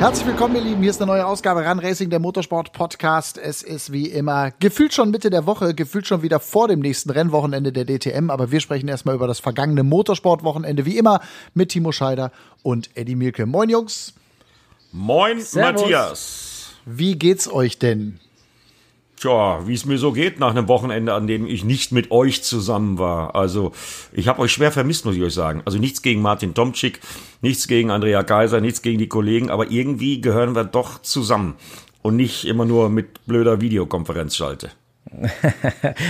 Herzlich willkommen, ihr Lieben. Hier ist eine neue Ausgabe Run Racing, der Motorsport Podcast. Es ist wie immer gefühlt schon Mitte der Woche, gefühlt schon wieder vor dem nächsten Rennwochenende der DTM. Aber wir sprechen erstmal über das vergangene Motorsportwochenende, wie immer mit Timo Scheider und Eddie Mielke. Moin, Jungs. Moin, Servus. Matthias. Wie geht's euch denn? Tja, wie es mir so geht nach einem Wochenende, an dem ich nicht mit euch zusammen war. Also ich habe euch schwer vermisst, muss ich euch sagen. Also nichts gegen Martin Tomczyk, nichts gegen Andrea Kaiser, nichts gegen die Kollegen, aber irgendwie gehören wir doch zusammen und nicht immer nur mit blöder Videokonferenzschalte.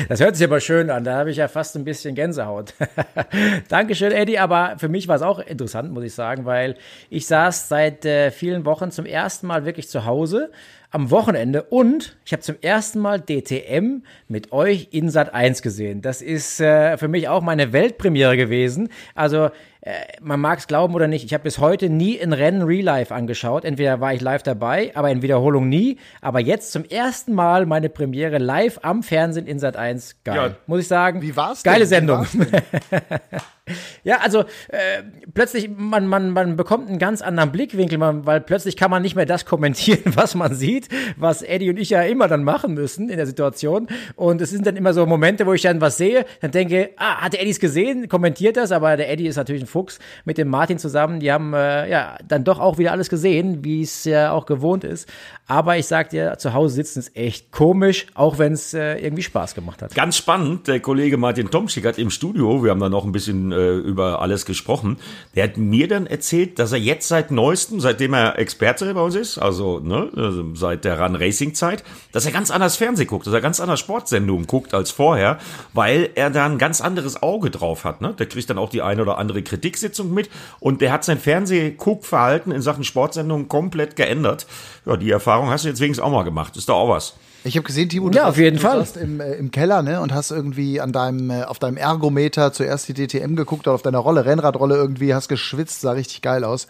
Das hört sich aber schön an. Da habe ich ja fast ein bisschen Gänsehaut. Dankeschön, Eddie. Aber für mich war es auch interessant, muss ich sagen, weil ich saß seit äh, vielen Wochen zum ersten Mal wirklich zu Hause am Wochenende und ich habe zum ersten Mal DTM mit euch in Sat 1 gesehen. Das ist äh, für mich auch meine Weltpremiere gewesen. Also äh, man mag es glauben oder nicht, ich habe bis heute nie ein Rennen Real Life angeschaut. Entweder war ich live dabei, aber in Wiederholung nie. Aber jetzt zum ersten Mal meine Premiere live am Fernsehen in Sat 1. Geil. Ja, Muss ich sagen. Wie war's? Geile denn? Sendung. ja, also äh, plötzlich, man, man, man bekommt einen ganz anderen Blickwinkel, man, weil plötzlich kann man nicht mehr das kommentieren, was man sieht, was Eddie und ich ja immer dann machen müssen in der Situation. Und es sind dann immer so Momente, wo ich dann was sehe, dann denke, ah, hat der Eddie es gesehen, kommentiert das, aber der Eddie ist natürlich ein Fuchs mit dem Martin zusammen. Die haben äh, ja dann doch auch wieder alles gesehen, wie es ja auch gewohnt ist. Aber ich sag dir, zu Hause sitzen ist echt komisch, auch wenn es äh, irgendwie Spaß gemacht hat. Ganz spannend, der Kollege Martin Tomschick hat im Studio, wir haben da noch ein bisschen äh, über alles gesprochen, der hat mir dann erzählt, dass er jetzt seit neuestem, seitdem er Experte bei uns ist, also, ne, also seit der Run Racing Zeit, dass er ganz anders Fernsehen guckt, dass er ganz anders Sportsendungen guckt als vorher, weil er da ein ganz anderes Auge drauf hat. Ne? Der kriegt dann auch die eine oder andere Kritik Politiksitzung mit und der hat sein Fernsehguckverhalten in Sachen Sportsendungen komplett geändert. Ja, die Erfahrung hast du jetzt wenigstens auch mal gemacht. Ist doch auch was. Ich habe gesehen, Timo, du, ja, auf jeden du Fall. warst im, äh, im Keller ne, und hast irgendwie an deinem, äh, auf deinem Ergometer zuerst die DTM geguckt oder auf deiner Rolle, Rennradrolle irgendwie, hast geschwitzt, sah richtig geil aus.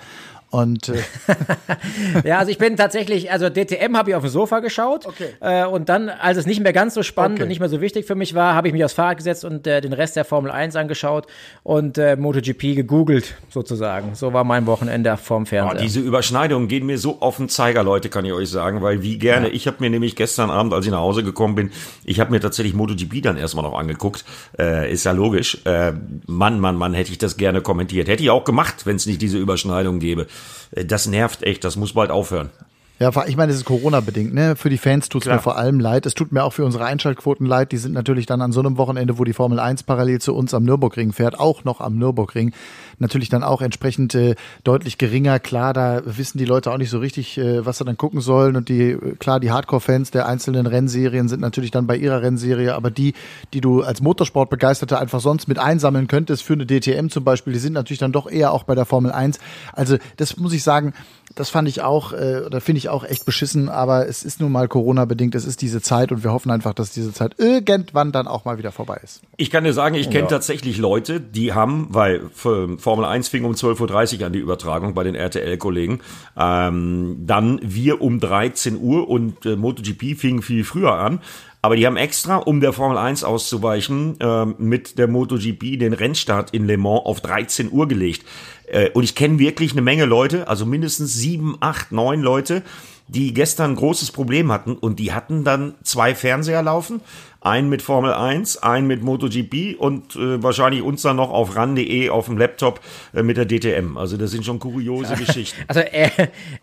Und äh ja, also ich bin tatsächlich, also DTM habe ich auf dem Sofa geschaut. Okay. Äh, und dann, als es nicht mehr ganz so spannend okay. und nicht mehr so wichtig für mich war, habe ich mich aufs Fahrrad gesetzt und äh, den Rest der Formel 1 angeschaut und äh, MotoGP gegoogelt, sozusagen. So war mein Wochenende vorm Fernseher. Oh, diese Überschneidungen gehen mir so auf den Zeiger, Leute, kann ich euch sagen, weil wie gerne, ja. ich habe mir nämlich gestern Abend, als ich nach Hause gekommen bin, ich habe mir tatsächlich MotoGP dann erstmal noch angeguckt. Äh, ist ja logisch. Äh, Mann, Mann, Mann, hätte ich das gerne kommentiert. Hätte ich auch gemacht, wenn es nicht diese Überschneidungen gäbe. Äh, das nervt echt, das muss bald aufhören. Ja, ich meine, es ist Corona-bedingt. Ne? Für die Fans tut es mir vor allem leid. Es tut mir auch für unsere Einschaltquoten leid. Die sind natürlich dann an so einem Wochenende, wo die Formel 1 parallel zu uns am Nürburgring fährt, auch noch am Nürburgring. Natürlich dann auch entsprechend äh, deutlich geringer. Klar, da wissen die Leute auch nicht so richtig, äh, was sie dann gucken sollen. Und die, klar, die Hardcore-Fans der einzelnen Rennserien sind natürlich dann bei ihrer Rennserie. Aber die, die du als Motorsportbegeisterter einfach sonst mit einsammeln könntest, für eine DTM zum Beispiel, die sind natürlich dann doch eher auch bei der Formel 1. Also, das muss ich sagen, das fand ich auch, äh, oder finde ich auch echt beschissen, aber es ist nun mal Corona-bedingt, es ist diese Zeit und wir hoffen einfach, dass diese Zeit irgendwann dann auch mal wieder vorbei ist. Ich kann dir sagen, ich kenne ja. tatsächlich Leute, die haben, weil Formel 1 fing um 12.30 Uhr an die Übertragung bei den RTL-Kollegen, ähm, dann wir um 13 Uhr und äh, MotoGP fing viel früher an. Aber die haben extra, um der Formel 1 auszuweichen, äh, mit der MotoGP den Rennstart in Le Mans auf 13 Uhr gelegt. Äh, und ich kenne wirklich eine Menge Leute, also mindestens sieben, acht, neun Leute, die gestern ein großes Problem hatten und die hatten dann zwei Fernseher laufen einen mit Formel 1, einen mit MotoGP und äh, wahrscheinlich uns dann noch auf ran.de auf dem Laptop äh, mit der DTM. Also das sind schon kuriose Geschichten. Also äh,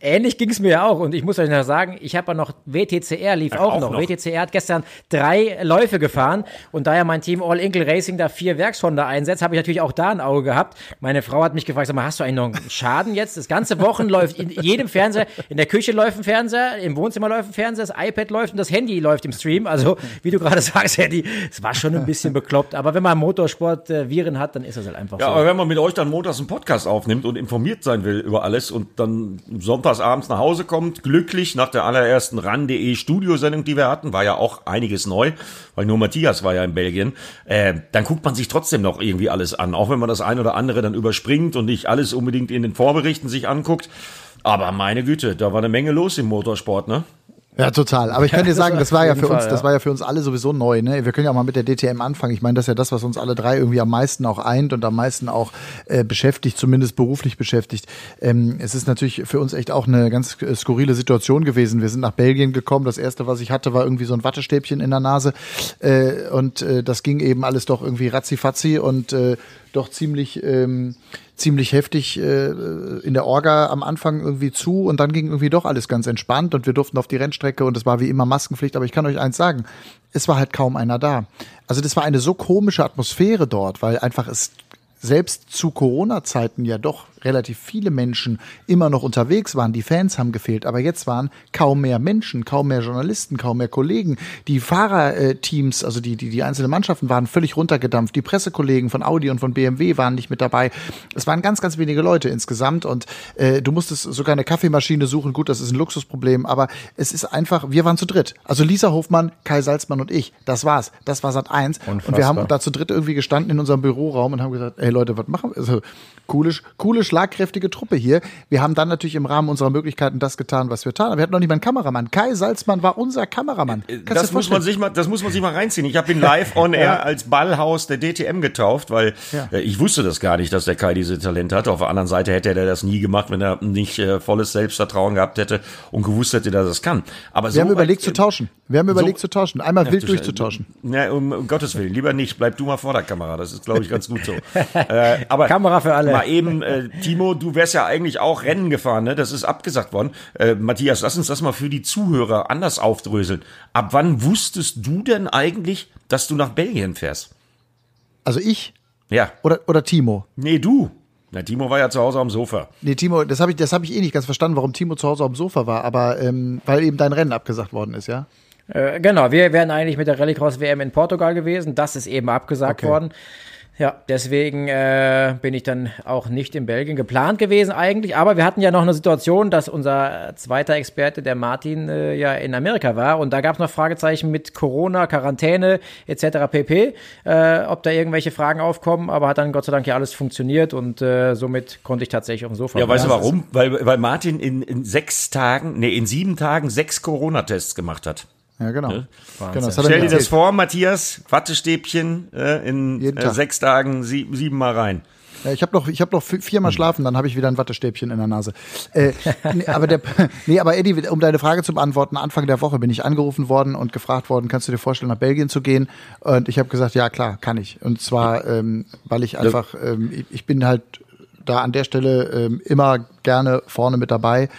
ähnlich ging es mir ja auch und ich muss euch noch sagen, ich habe ja noch WTCR lief auch, auch noch. noch. WTCR hat gestern drei Läufe gefahren und da ja mein Team All Inkle Racing da vier Werkshonda einsetzt, habe ich natürlich auch da ein Auge gehabt. Meine Frau hat mich gefragt, sag mal, hast du eigentlich noch einen Schaden jetzt? Das ganze Wochen läuft in jedem Fernseher, in der Küche läuft ein Fernseher, im Wohnzimmer läuft ein Fernseher, das iPad läuft und das Handy läuft im Stream. Also wie du gerade sagst, Eddie, es war schon ein bisschen bekloppt. Aber wenn man Motorsport äh, Viren hat, dann ist das halt einfach ja, so. Ja, aber wenn man mit euch dann montags einen Podcast aufnimmt und informiert sein will über alles und dann sonntags abends nach Hause kommt, glücklich nach der allerersten RAN.de Studiosendung, die wir hatten, war ja auch einiges neu, weil nur Matthias war ja in Belgien, äh, dann guckt man sich trotzdem noch irgendwie alles an, auch wenn man das ein oder andere dann überspringt und nicht alles unbedingt in den Vorberichten sich anguckt. Aber meine Güte, da war eine Menge los im Motorsport, ne? Ja, total. Aber ich kann dir sagen, das war ja für uns, das war ja für uns alle sowieso neu. Ne? Wir können ja auch mal mit der DTM anfangen. Ich meine, das ist ja das, was uns alle drei irgendwie am meisten auch eint und am meisten auch äh, beschäftigt, zumindest beruflich beschäftigt. Ähm, es ist natürlich für uns echt auch eine ganz skurrile Situation gewesen. Wir sind nach Belgien gekommen. Das erste, was ich hatte, war irgendwie so ein Wattestäbchen in der Nase äh, und äh, das ging eben alles doch irgendwie ratzifatzi und äh, doch ziemlich ähm, ziemlich heftig äh, in der Orga am Anfang irgendwie zu und dann ging irgendwie doch alles ganz entspannt und wir durften auf die Rennstrecke und es war wie immer Maskenpflicht. Aber ich kann euch eins sagen, es war halt kaum einer da. Also das war eine so komische Atmosphäre dort, weil einfach es selbst zu Corona-Zeiten ja doch relativ viele Menschen immer noch unterwegs waren. Die Fans haben gefehlt, aber jetzt waren kaum mehr Menschen, kaum mehr Journalisten, kaum mehr Kollegen. Die Fahrerteams, also die, die, die einzelnen Mannschaften waren völlig runtergedampft. Die Pressekollegen von Audi und von BMW waren nicht mit dabei. Es waren ganz, ganz wenige Leute insgesamt und äh, du musstest sogar eine Kaffeemaschine suchen. Gut, das ist ein Luxusproblem, aber es ist einfach, wir waren zu dritt. Also Lisa Hofmann, Kai Salzmann und ich. Das war's. Das war Sat 1. Und wir haben da zu dritt irgendwie gestanden in unserem Büroraum und haben gesagt, ey Leute, was machen wir? Also, coole, coole schlagkräftige Truppe hier. Wir haben dann natürlich im Rahmen unserer Möglichkeiten das getan, was wir taten. Aber wir hatten noch nicht mal einen Kameramann. Kai Salzmann war unser Kameramann. Äh, Kannst das muss man sich mal, das muss man sich mal reinziehen. Ich habe ihn live on air ja. als Ballhaus der DTM getauft, weil ja. äh, ich wusste das gar nicht, dass der Kai diese Talente hat. Auf der anderen Seite hätte er das nie gemacht, wenn er nicht äh, volles Selbstvertrauen gehabt hätte und gewusst hätte, dass er das kann. Aber wir so haben überlegt weit, zu tauschen. Wir haben überlegt so, zu tauschen. Einmal ja, wild durchzutauschen. Ja, um, um, Gottes Willen, lieber nicht. Bleib du mal vor der Kamera. Das ist, glaube ich, ganz gut so. äh, aber Kamera für alle. Mal eben, äh, Timo, du wärst ja eigentlich auch Rennen gefahren, ne? Das ist abgesagt worden. Äh, Matthias, lass uns das mal für die Zuhörer anders aufdröseln. Ab wann wusstest du denn eigentlich, dass du nach Belgien fährst? Also ich? Ja. Oder, oder Timo? Nee, du. Na, Timo war ja zu Hause am Sofa. Nee, Timo, das habe ich, das hab ich eh nicht ganz verstanden, warum Timo zu Hause am Sofa war, aber ähm, weil eben dein Rennen abgesagt worden ist, ja? Äh, genau, wir wären eigentlich mit der Rallycross WM in Portugal gewesen. Das ist eben abgesagt okay. worden. Ja, deswegen äh, bin ich dann auch nicht in Belgien geplant gewesen eigentlich. Aber wir hatten ja noch eine Situation, dass unser zweiter Experte, der Martin, äh, ja in Amerika war. Und da gab es noch Fragezeichen mit Corona, Quarantäne etc. pp. Äh, ob da irgendwelche Fragen aufkommen. Aber hat dann Gott sei Dank ja alles funktioniert. Und äh, somit konnte ich tatsächlich auf dem Sofa. Ja, weißt du warum? Weil, weil Martin in, in sechs Tagen, nee, in sieben Tagen sechs Corona-Tests gemacht hat. Ja, genau. Ja? genau Stell dir das vor, Matthias, Wattestäbchen äh, in äh, sechs Tagen sie, sieben Mal rein. Ja, ich habe noch, ich hab noch viermal schlafen, dann habe ich wieder ein Wattestäbchen in der Nase. Äh, nee, aber der, nee, aber Eddie, um deine Frage zu beantworten, Anfang der Woche bin ich angerufen worden und gefragt worden, kannst du dir vorstellen, nach Belgien zu gehen? Und ich habe gesagt, ja klar, kann ich. Und zwar, ähm, weil ich einfach, ähm, ich, ich bin halt da an der Stelle ähm, immer gerne vorne mit dabei.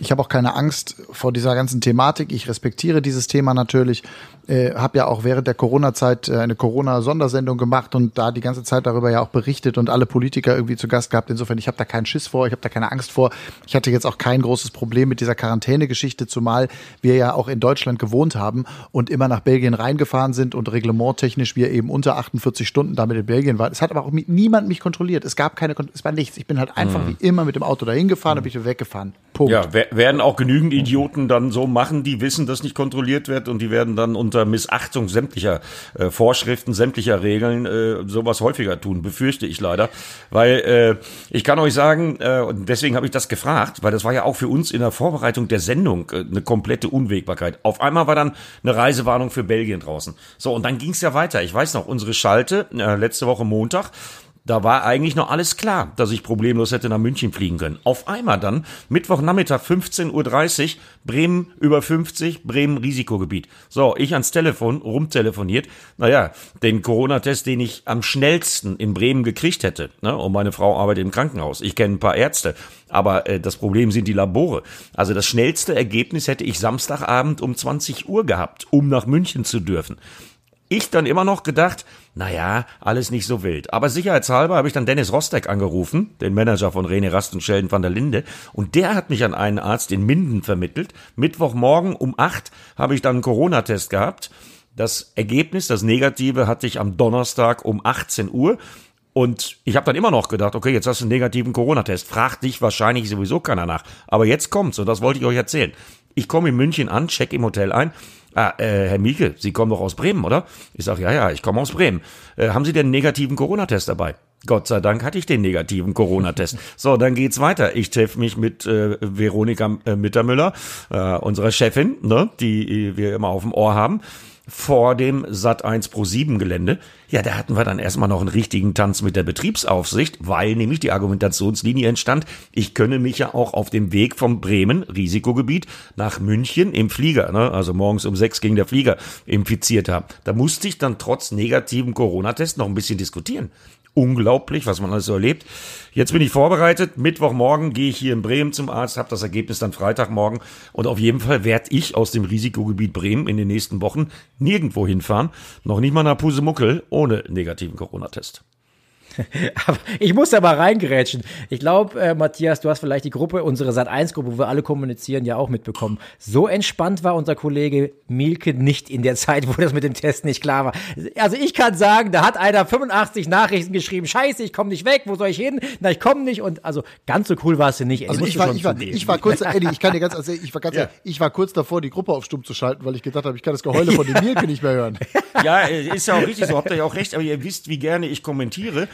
Ich habe auch keine Angst vor dieser ganzen Thematik. Ich respektiere dieses Thema natürlich. Äh, habe ja auch während der Corona-Zeit äh, eine Corona-Sondersendung gemacht und da die ganze Zeit darüber ja auch berichtet und alle Politiker irgendwie zu Gast gehabt. Insofern, ich habe da keinen Schiss vor, ich habe da keine Angst vor. Ich hatte jetzt auch kein großes Problem mit dieser Quarantäne-Geschichte, zumal wir ja auch in Deutschland gewohnt haben und immer nach Belgien reingefahren sind und reglementtechnisch wir eben unter 48 Stunden damit in Belgien waren. Es hat aber auch niemand mich kontrolliert. Es gab keine, es war nichts. Ich bin halt einfach mhm. wie immer mit dem Auto dahin gefahren, mhm. habe ich weggefahren. Punkt. Ja, werden auch genügend Idioten dann so machen, die wissen, dass nicht kontrolliert wird und die werden dann unter Missachtung sämtlicher äh, Vorschriften, sämtlicher Regeln äh, sowas häufiger tun, befürchte ich leider. Weil äh, ich kann euch sagen, äh, und deswegen habe ich das gefragt, weil das war ja auch für uns in der Vorbereitung der Sendung äh, eine komplette Unwägbarkeit. Auf einmal war dann eine Reisewarnung für Belgien draußen. So, und dann ging es ja weiter. Ich weiß noch, unsere Schalte, äh, letzte Woche Montag, da war eigentlich noch alles klar, dass ich problemlos hätte nach München fliegen können. Auf einmal dann, Mittwochnachmittag 15.30 Uhr, Bremen über 50, Bremen Risikogebiet. So, ich ans Telefon, rumtelefoniert. Naja, den Corona-Test, den ich am schnellsten in Bremen gekriegt hätte. Ne? Und meine Frau arbeitet im Krankenhaus. Ich kenne ein paar Ärzte. Aber äh, das Problem sind die Labore. Also das schnellste Ergebnis hätte ich Samstagabend um 20 Uhr gehabt, um nach München zu dürfen. Ich dann immer noch gedacht, naja, alles nicht so wild. Aber sicherheitshalber habe ich dann Dennis Rostek angerufen, den Manager von René Rast und Sheldon van der Linde, und der hat mich an einen Arzt in Minden vermittelt. Mittwochmorgen um acht habe ich dann einen Corona-Test gehabt. Das Ergebnis, das Negative, hatte ich am Donnerstag um 18 Uhr. Und ich habe dann immer noch gedacht, okay, jetzt hast du einen negativen Corona-Test. Fragt dich wahrscheinlich sowieso keiner nach. Aber jetzt kommt's und das wollte ich euch erzählen. Ich komme in München an, check im Hotel ein Ah, äh, Herr Mieke, Sie kommen doch aus Bremen, oder? Ich sage, ja, ja, ich komme aus Bremen. Äh, haben Sie denn einen negativen Corona-Test dabei? Gott sei Dank hatte ich den negativen Corona-Test. So, dann geht's weiter. Ich treffe mich mit äh, Veronika äh, Mittermüller, äh, unserer Chefin, ne, die wir immer auf dem Ohr haben vor dem Sat 1 Pro 7 Gelände. Ja, da hatten wir dann erstmal noch einen richtigen Tanz mit der Betriebsaufsicht, weil nämlich die Argumentationslinie entstand, ich könne mich ja auch auf dem Weg vom Bremen, Risikogebiet, nach München im Flieger, ne, also morgens um sechs ging der Flieger, infiziert haben. Da musste ich dann trotz negativen Corona-Test noch ein bisschen diskutieren unglaublich, was man alles so erlebt. Jetzt bin ich vorbereitet. Mittwochmorgen gehe ich hier in Bremen zum Arzt, habe das Ergebnis dann Freitagmorgen. Und auf jeden Fall werde ich aus dem Risikogebiet Bremen in den nächsten Wochen nirgendwo hinfahren. Noch nicht mal nach Pusemuckel ohne negativen Corona-Test. aber ich muss da mal reingerätschen. Ich glaube, äh, Matthias, du hast vielleicht die Gruppe, unsere Sat1-Gruppe, wo wir alle kommunizieren, ja auch mitbekommen. So entspannt war unser Kollege Mielke nicht in der Zeit, wo das mit dem Test nicht klar war. Also ich kann sagen, da hat einer 85 Nachrichten geschrieben, scheiße, ich komme nicht weg, wo soll ich hin? Na, ich komme nicht und also ganz so cool war es nicht. Also ich war, ich, war, ich war kurz, Eddie, ich kann dir ganz erzählen, ich war ganz, ja. ich war kurz davor, die Gruppe auf Stumm zu schalten, weil ich gedacht habe, ich kann das Geheule von dem Mielke nicht mehr hören. Ja, ist ja auch richtig so, habt ihr ja auch recht, aber ihr wisst, wie gerne ich kommentiere.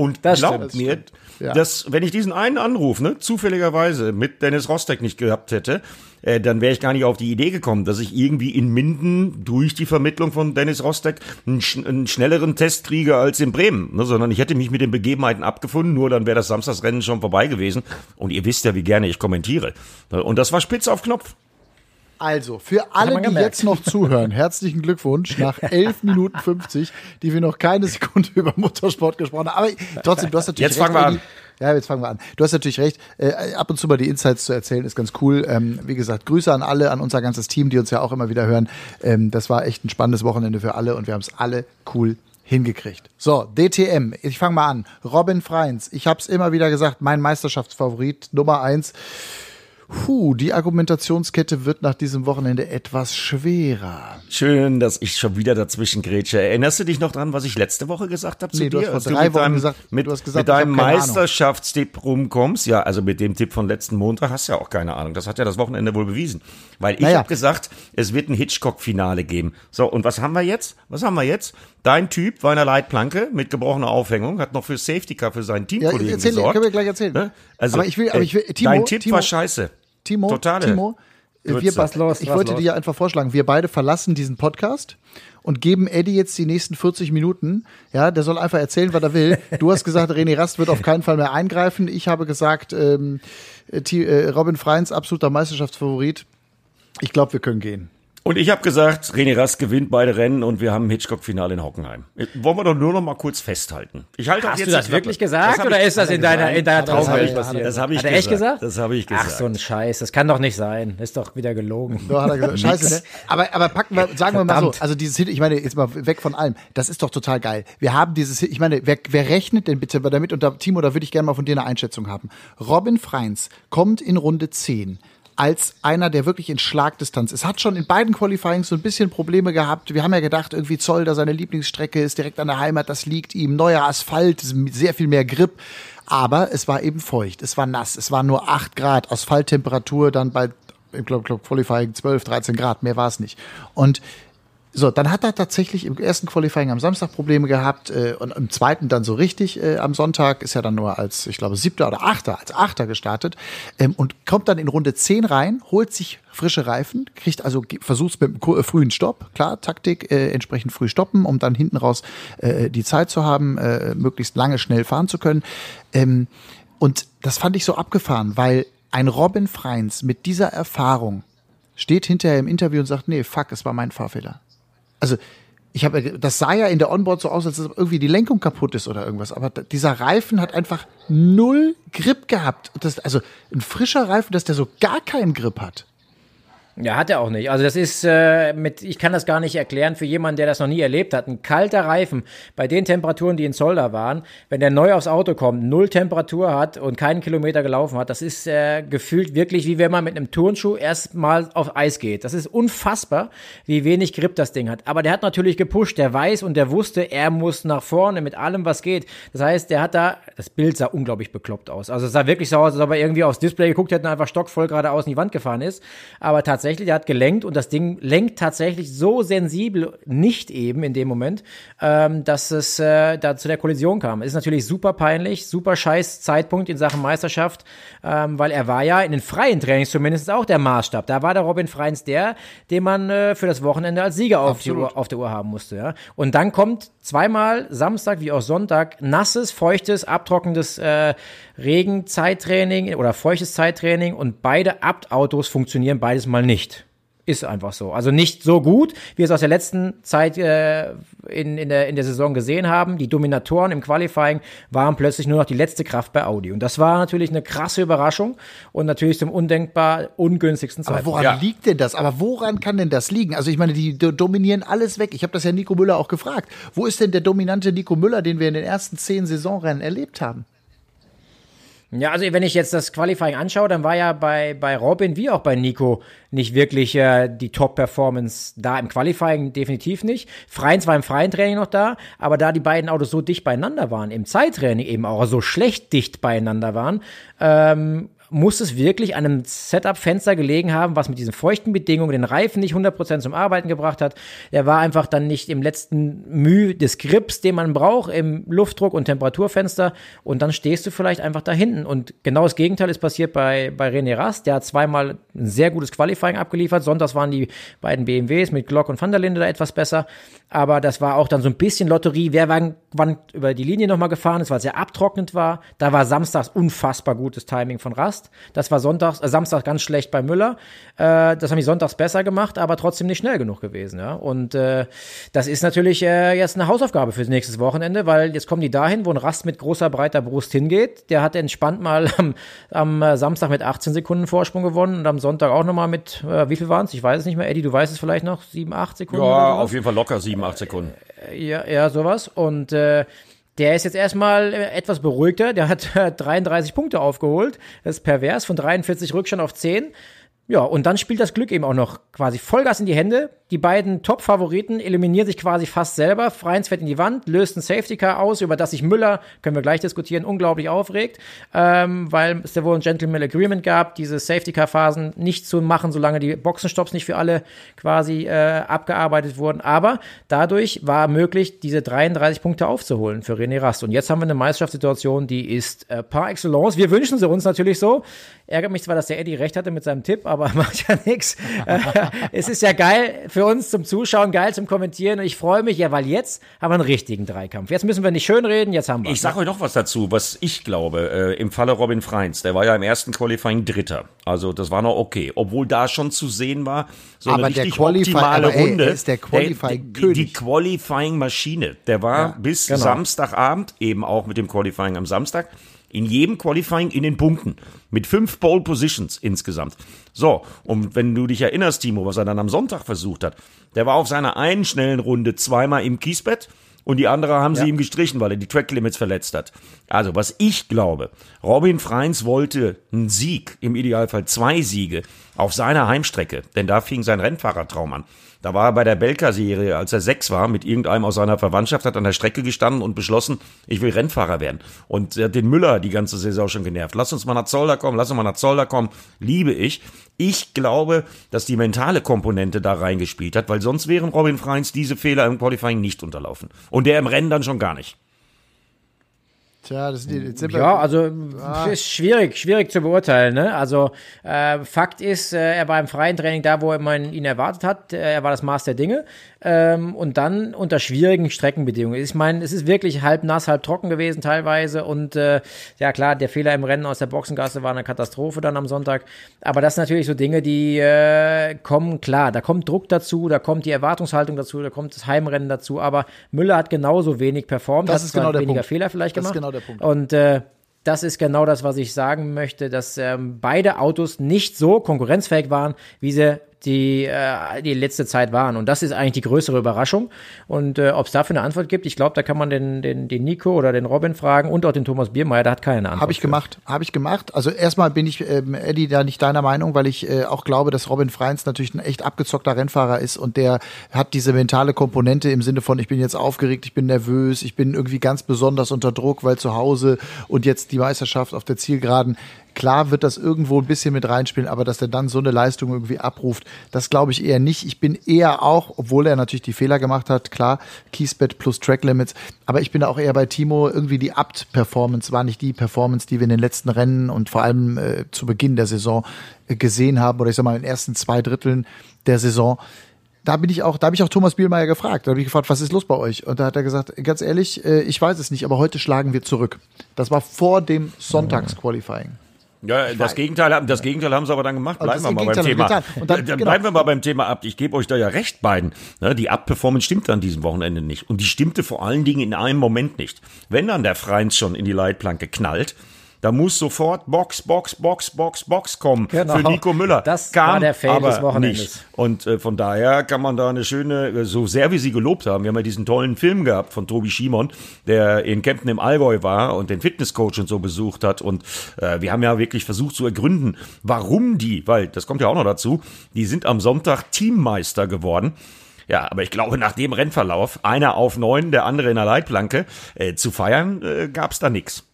Und das glaubt mir, ja. dass wenn ich diesen einen Anruf ne, zufälligerweise mit Dennis Rostek nicht gehabt hätte, äh, dann wäre ich gar nicht auf die Idee gekommen, dass ich irgendwie in Minden durch die Vermittlung von Dennis Rostek einen, sch einen schnelleren Test kriege als in Bremen, ne, sondern ich hätte mich mit den Begebenheiten abgefunden, nur dann wäre das Samstagsrennen schon vorbei gewesen. Und ihr wisst ja, wie gerne ich kommentiere. Und das war spitz auf Knopf. Also, für alle, die jetzt noch zuhören, herzlichen Glückwunsch nach 11 Minuten 50, die wir noch keine Sekunde über Motorsport gesprochen haben. Aber trotzdem, du hast natürlich Jetzt fangen wir an. Ja, jetzt fangen wir an. Du hast natürlich recht. Äh, ab und zu mal die Insights zu erzählen, ist ganz cool. Ähm, wie gesagt, Grüße an alle, an unser ganzes Team, die uns ja auch immer wieder hören. Ähm, das war echt ein spannendes Wochenende für alle und wir haben es alle cool hingekriegt. So, DTM, ich fange mal an. Robin Freins, ich habe es immer wieder gesagt, mein Meisterschaftsfavorit Nummer eins. Puh, die Argumentationskette wird nach diesem Wochenende etwas schwerer. Schön, dass ich schon wieder dazwischen grätsche. Erinnerst du dich noch dran, was ich letzte Woche gesagt habe zu nee, dir? Du hast vor drei Wochen deinem, gesagt, mit, du hast gesagt, mit deinem Meisterschaftstipp rumkommst. Ja, also mit dem Tipp von letzten Montag hast du ja auch keine Ahnung. Das hat ja das Wochenende wohl bewiesen. Weil ich naja. habe gesagt, es wird ein Hitchcock-Finale geben. So, und was haben wir jetzt? Was haben wir jetzt? Dein Typ war in der Leitplanke mit gebrochener Aufhängung, hat noch für Safety Car für seinen Teamkollegen ja, erzähl, gesorgt. Können wir gleich erzählen. Ne? Also, aber ich will, aber ich will, Timo, dein Tipp Timo, war scheiße. Timo, Totale Timo, wir, was los, ich was wollte los. dir einfach vorschlagen, wir beide verlassen diesen Podcast und geben Eddie jetzt die nächsten 40 Minuten. Ja, der soll einfach erzählen, was er will. Du hast gesagt, René Rast wird auf keinen Fall mehr eingreifen. Ich habe gesagt, ähm, äh, Robin Freins, absoluter Meisterschaftsfavorit. Ich glaube, wir können gehen. Und ich habe gesagt, René Rast gewinnt beide Rennen und wir haben ein Hitchcock-Finale in Hockenheim. Wollen wir doch nur noch mal kurz festhalten. Ich halte Hast jetzt du das wirklich gesagt oder ist das in deiner, in deiner Traumwelt passiert? Das habe ich hat er echt gesagt. Das habe ich gesagt. Ach, so ein Scheiß. Das kann doch nicht sein. Ist doch wieder gelogen. So hat er gesagt. Scheiße, ne? Aber, aber packen wir, sagen wir mal so, also dieses Hit, ich meine, jetzt mal weg von allem. Das ist doch total geil. Wir haben dieses Hit, ich meine, wer, wer rechnet denn bitte damit? Und da, Timo, da würde ich gerne mal von dir eine Einschätzung haben. Robin Freins kommt in Runde 10 als einer, der wirklich in Schlagdistanz ist. Hat schon in beiden Qualifyings so ein bisschen Probleme gehabt. Wir haben ja gedacht, irgendwie Zoll, da seine Lieblingsstrecke ist, direkt an der Heimat, das liegt ihm. Neuer Asphalt, sehr viel mehr Grip. Aber es war eben feucht, es war nass, es war nur acht Grad, Asphalttemperatur dann bei, ich glaube, glaub, Qualifying 12, 13 Grad, mehr war es nicht. Und so, dann hat er tatsächlich im ersten Qualifying am Samstag Probleme gehabt äh, und im zweiten dann so richtig äh, am Sonntag, ist ja dann nur als, ich glaube, siebter oder achter, als achter gestartet. Ähm, und kommt dann in Runde 10 rein, holt sich frische Reifen, kriegt also, versucht mit einem äh, frühen Stopp, klar, Taktik, äh, entsprechend früh stoppen, um dann hinten raus äh, die Zeit zu haben, äh, möglichst lange schnell fahren zu können. Ähm, und das fand ich so abgefahren, weil ein Robin Freins mit dieser Erfahrung steht hinterher im Interview und sagt, nee, fuck, es war mein Fahrfehler also ich habe, das sah ja in der Onboard so aus, als ob irgendwie die Lenkung kaputt ist oder irgendwas. Aber dieser Reifen hat einfach null Grip gehabt. Das, also ein frischer Reifen, dass der so gar keinen Grip hat. Ja, hat er auch nicht. Also das ist äh, mit, ich kann das gar nicht erklären für jemanden, der das noch nie erlebt hat. Ein kalter Reifen bei den Temperaturen, die in Zolder waren, wenn der neu aufs Auto kommt, null Temperatur hat und keinen Kilometer gelaufen hat, das ist äh, gefühlt wirklich wie wenn man mit einem Turnschuh erstmal auf Eis geht. Das ist unfassbar, wie wenig Grip das Ding hat. Aber der hat natürlich gepusht, der weiß und der wusste, er muss nach vorne mit allem, was geht. Das heißt, der hat da, das Bild sah unglaublich bekloppt aus. Also es sah wirklich so aus, als ob er irgendwie aufs Display geguckt hätte und einfach stockvoll geradeaus in die Wand gefahren ist. Aber tatsächlich tatsächlich, der hat gelenkt und das Ding lenkt tatsächlich so sensibel nicht eben in dem Moment, ähm, dass es äh, da zu der Kollision kam. Ist natürlich super peinlich, super scheiß Zeitpunkt in Sachen Meisterschaft, ähm, weil er war ja in den freien Trainings zumindest auch der Maßstab. Da war der Robin Freins der, den man äh, für das Wochenende als Sieger auf, die Uhr, auf der Uhr haben musste. Ja? Und dann kommt zweimal Samstag wie auch Sonntag nasses, feuchtes, abtrockendes äh, Regenzeittraining oder feuchtes Zeittraining und beide Abt-Autos funktionieren beides mal nicht. Ist einfach so. Also nicht so gut, wie wir es aus der letzten Zeit äh, in, in, der, in der Saison gesehen haben. Die Dominatoren im Qualifying waren plötzlich nur noch die letzte Kraft bei Audi. Und das war natürlich eine krasse Überraschung und natürlich zum undenkbar ungünstigsten Zeitpunkt. Aber woran ja. liegt denn das? Aber woran kann denn das liegen? Also ich meine, die dominieren alles weg. Ich habe das ja Nico Müller auch gefragt. Wo ist denn der dominante Nico Müller, den wir in den ersten zehn Saisonrennen erlebt haben? Ja, also wenn ich jetzt das Qualifying anschaue, dann war ja bei, bei Robin wie auch bei Nico nicht wirklich äh, die Top-Performance da. Im Qualifying definitiv nicht. Freien war im freien Training noch da, aber da die beiden Autos so dicht beieinander waren, im Zeittraining eben auch so schlecht dicht beieinander waren, ähm, muss es wirklich an einem Setup-Fenster gelegen haben, was mit diesen feuchten Bedingungen den Reifen nicht 100% zum Arbeiten gebracht hat. Der war einfach dann nicht im letzten Mühe des Grips, den man braucht, im Luftdruck- und Temperaturfenster. Und dann stehst du vielleicht einfach da hinten. Und genau das Gegenteil ist passiert bei, bei René Rast. Der hat zweimal ein sehr gutes Qualifying abgeliefert. Sonntags waren die beiden BMWs mit Glock und Van der Linde da etwas besser. Aber das war auch dann so ein bisschen Lotterie. Wer wann, wann über die Linie nochmal gefahren ist, weil es sehr abtrocknend war. Da war samstags unfassbar gutes Timing von Rast. Das war sonntags, äh, Samstag ganz schlecht bei Müller. Äh, das haben die sonntags besser gemacht, aber trotzdem nicht schnell genug gewesen. Ja? Und äh, das ist natürlich äh, jetzt eine Hausaufgabe fürs nächste Wochenende, weil jetzt kommen die dahin, wo ein Rast mit großer, breiter Brust hingeht. Der hat entspannt mal am, am äh, Samstag mit 18 Sekunden Vorsprung gewonnen und am Sonntag auch nochmal mit, äh, wie viel waren es? Ich weiß es nicht mehr. Eddie, du weißt es vielleicht noch, sieben, acht Sekunden? Ja, auf jeden Fall locker sieben 7, 8 Sekunden. Ja, ja, sowas. Und äh, der ist jetzt erstmal äh, etwas beruhigter. Der hat 33 Punkte aufgeholt. Das ist pervers, von 43 Rückstand auf 10. Ja, und dann spielt das Glück eben auch noch quasi Vollgas in die Hände. Die beiden Top-Favoriten eliminieren sich quasi fast selber. Freins fährt in die Wand, löst ein Safety-Car aus, über das sich Müller, können wir gleich diskutieren, unglaublich aufregt, ähm, weil es da wohl ein Gentleman Agreement gab, diese Safety-Car-Phasen nicht zu machen, solange die Boxenstopps nicht für alle quasi äh, abgearbeitet wurden. Aber dadurch war möglich, diese 33 Punkte aufzuholen für René Rast. Und jetzt haben wir eine Meisterschaftssituation, die ist äh, par excellence. Wir wünschen sie uns natürlich so. Ärgert mich zwar, dass der Eddie recht hatte mit seinem Tipp, aber macht ja nichts. Äh, es ist ja geil für uns zum Zuschauen, geil zum Kommentieren und ich freue mich ja, weil jetzt haben wir einen richtigen Dreikampf. Jetzt müssen wir nicht schön reden, jetzt haben wir. Ich sage euch noch was dazu, was ich glaube, äh, im Falle Robin Freins, der war ja im ersten Qualifying Dritter. Also das war noch okay, obwohl da schon zu sehen war, so aber eine richtig optimale aber, ey, Runde. ist der Qualifying der, die, die Qualifying Maschine. Der war ja, bis genau. Samstagabend eben auch mit dem Qualifying am Samstag in jedem Qualifying in den Punkten. Mit fünf Pole Positions insgesamt. So, und wenn du dich erinnerst, Timo, was er dann am Sonntag versucht hat, der war auf seiner einen schnellen Runde zweimal im Kiesbett und die andere haben ja. sie ihm gestrichen, weil er die Track Limits verletzt hat. Also, was ich glaube, Robin Freins wollte einen Sieg, im Idealfall zwei Siege, auf seiner Heimstrecke, denn da fing sein Rennfahrertraum an. Da war er bei der Belka-Serie, als er sechs war, mit irgendeinem aus seiner Verwandtschaft, hat an der Strecke gestanden und beschlossen, ich will Rennfahrer werden. Und er hat den Müller die ganze Saison schon genervt. Lass uns mal nach Zolder kommen, lass uns mal nach Zolder kommen. Liebe ich. Ich glaube, dass die mentale Komponente da reingespielt hat, weil sonst wären Robin Freins diese Fehler im Qualifying nicht unterlaufen. Und der im Rennen dann schon gar nicht. Tja, das ist die, ja, also ah. ist schwierig, schwierig zu beurteilen. Ne? Also äh, Fakt ist, äh, er war im freien Training da, wo man ihn erwartet hat. Äh, er war das Maß der Dinge ähm, und dann unter schwierigen Streckenbedingungen. Ich meine, es ist wirklich halb nass, halb trocken gewesen teilweise und äh, ja klar, der Fehler im Rennen aus der Boxengasse war eine Katastrophe dann am Sonntag. Aber das sind natürlich so Dinge, die äh, kommen klar. Da kommt Druck dazu, da kommt die Erwartungshaltung dazu, da kommt das Heimrennen dazu. Aber Müller hat genauso wenig performt, das ist genau der weniger Punkt. Fehler vielleicht das gemacht. Ist genau der Punkt. Und äh, das ist genau das, was ich sagen möchte, dass ähm, beide Autos nicht so konkurrenzfähig waren, wie sie die äh, die letzte Zeit waren. Und das ist eigentlich die größere Überraschung. Und äh, ob es dafür eine Antwort gibt, ich glaube, da kann man den, den, den Nico oder den Robin fragen und auch den Thomas Biermeier, der hat keine Antwort. Habe ich für. gemacht, habe ich gemacht. Also erstmal bin ich, ähm, Eddie, da nicht deiner Meinung, weil ich äh, auch glaube, dass Robin Freins natürlich ein echt abgezockter Rennfahrer ist und der hat diese mentale Komponente im Sinne von, ich bin jetzt aufgeregt, ich bin nervös, ich bin irgendwie ganz besonders unter Druck, weil zu Hause und jetzt die Meisterschaft auf der Zielgeraden Klar wird das irgendwo ein bisschen mit reinspielen, aber dass der dann so eine Leistung irgendwie abruft, das glaube ich eher nicht. Ich bin eher auch, obwohl er natürlich die Fehler gemacht hat, klar, Keysbet plus Track Limits, aber ich bin da auch eher bei Timo, irgendwie die Abt-Performance war nicht die Performance, die wir in den letzten Rennen und vor allem äh, zu Beginn der Saison äh, gesehen haben, oder ich sag mal in den ersten zwei Dritteln der Saison da bin ich auch, da habe ich auch Thomas Bielmeier gefragt. Da habe ich gefragt, was ist los bei euch? Und da hat er gesagt, ganz ehrlich, äh, ich weiß es nicht, aber heute schlagen wir zurück. Das war vor dem Sonntagsqualifying. Ja, das Gegenteil, das Gegenteil haben sie aber dann gemacht. Bleiben wir mal beim Thema. Dann, dann genau. bleiben wir mal beim Thema ab. Ich gebe euch da ja recht beiden. Ne, die Ab-Performance stimmt an diesem Wochenende nicht. Und die stimmte vor allen Dingen in einem Moment nicht. Wenn dann der Freins schon in die Leitplanke knallt, da muss sofort Box, Box, Box, Box, Box kommen genau. für Nico Müller. Das Kam war der Fail aber des Wochenendes. Nicht. Und äh, von daher kann man da eine schöne, äh, so sehr wie sie gelobt haben, wir haben ja diesen tollen Film gehabt von Tobi Schimon, der in Kempten im Allgäu war und den Fitnesscoach und so besucht hat. Und äh, wir haben ja wirklich versucht zu ergründen, warum die, weil das kommt ja auch noch dazu, die sind am Sonntag Teammeister geworden. Ja, aber ich glaube, nach dem Rennverlauf, einer auf neun, der andere in der Leitplanke, äh, zu feiern, äh, gab es da nichts.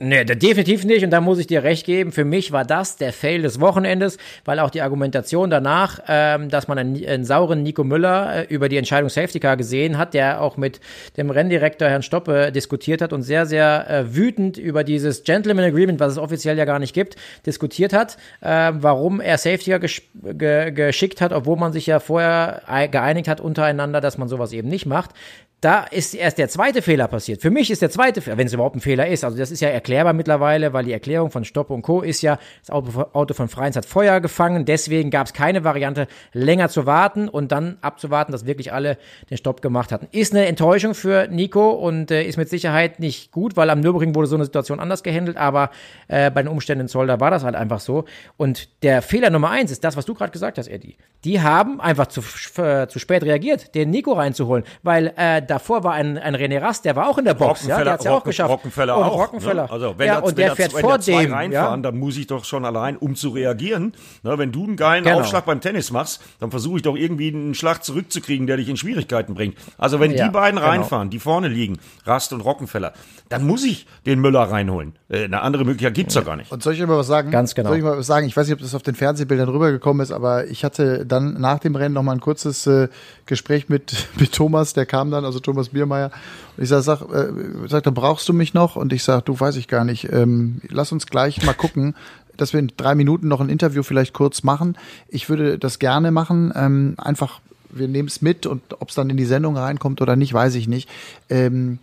Nee, definitiv nicht. Und da muss ich dir recht geben. Für mich war das der Fail des Wochenendes, weil auch die Argumentation danach, ähm, dass man einen, einen, sauren Nico Müller äh, über die Entscheidung Safety Car gesehen hat, der auch mit dem Renndirektor Herrn Stoppe diskutiert hat und sehr, sehr äh, wütend über dieses Gentleman Agreement, was es offiziell ja gar nicht gibt, diskutiert hat, äh, warum er Safety Car gesch ge geschickt hat, obwohl man sich ja vorher geeinigt hat untereinander, dass man sowas eben nicht macht da ist erst der zweite Fehler passiert. Für mich ist der zweite Fehler, wenn es überhaupt ein Fehler ist. Also das ist ja erklärbar mittlerweile, weil die Erklärung von Stopp und Co. ist ja, das Auto von Freins hat Feuer gefangen, deswegen gab es keine Variante, länger zu warten und dann abzuwarten, dass wirklich alle den Stopp gemacht hatten. Ist eine Enttäuschung für Nico und äh, ist mit Sicherheit nicht gut, weil am Nürburgring wurde so eine Situation anders gehandelt, aber äh, bei den Umständen in Zolder war das halt einfach so. Und der Fehler Nummer eins ist das, was du gerade gesagt hast, Eddie. Die haben einfach zu, äh, zu spät reagiert, den Nico reinzuholen, weil äh, davor war ein, ein René Rast, der war auch in der Box, ja, der hat ja auch geschafft. Rockenfeller und auch. Ne? Rockenfeller. Ne? Also wenn ja, und der fährt vor dem reinfahren, ja. dann muss ich doch schon allein, um zu reagieren. Ne, wenn du einen geilen genau. Aufschlag beim Tennis machst, dann versuche ich doch irgendwie einen Schlag zurückzukriegen, der dich in Schwierigkeiten bringt. Also wenn ja, die beiden genau. reinfahren, die vorne liegen, Rast und Rockenfeller, dann muss ich den Müller reinholen. Äh, eine andere Möglichkeit gibt's ja. gar nicht. Und soll ich mal was sagen? Ganz genau. Soll ich mal was sagen? Ich weiß nicht, ob das auf den Fernsehbildern rübergekommen ist, aber ich hatte dann nach dem Rennen noch mal ein kurzes äh, Gespräch mit, mit Thomas, der kam dann, also Thomas Biermeier. Und ich sag, sag, äh, sag, da brauchst du mich noch? Und ich sag, du weiß ich gar nicht. Ähm, lass uns gleich mal gucken, dass wir in drei Minuten noch ein Interview vielleicht kurz machen. Ich würde das gerne machen. Ähm, einfach, wir nehmen es mit und ob es dann in die Sendung reinkommt oder nicht, weiß ich nicht. Ähm,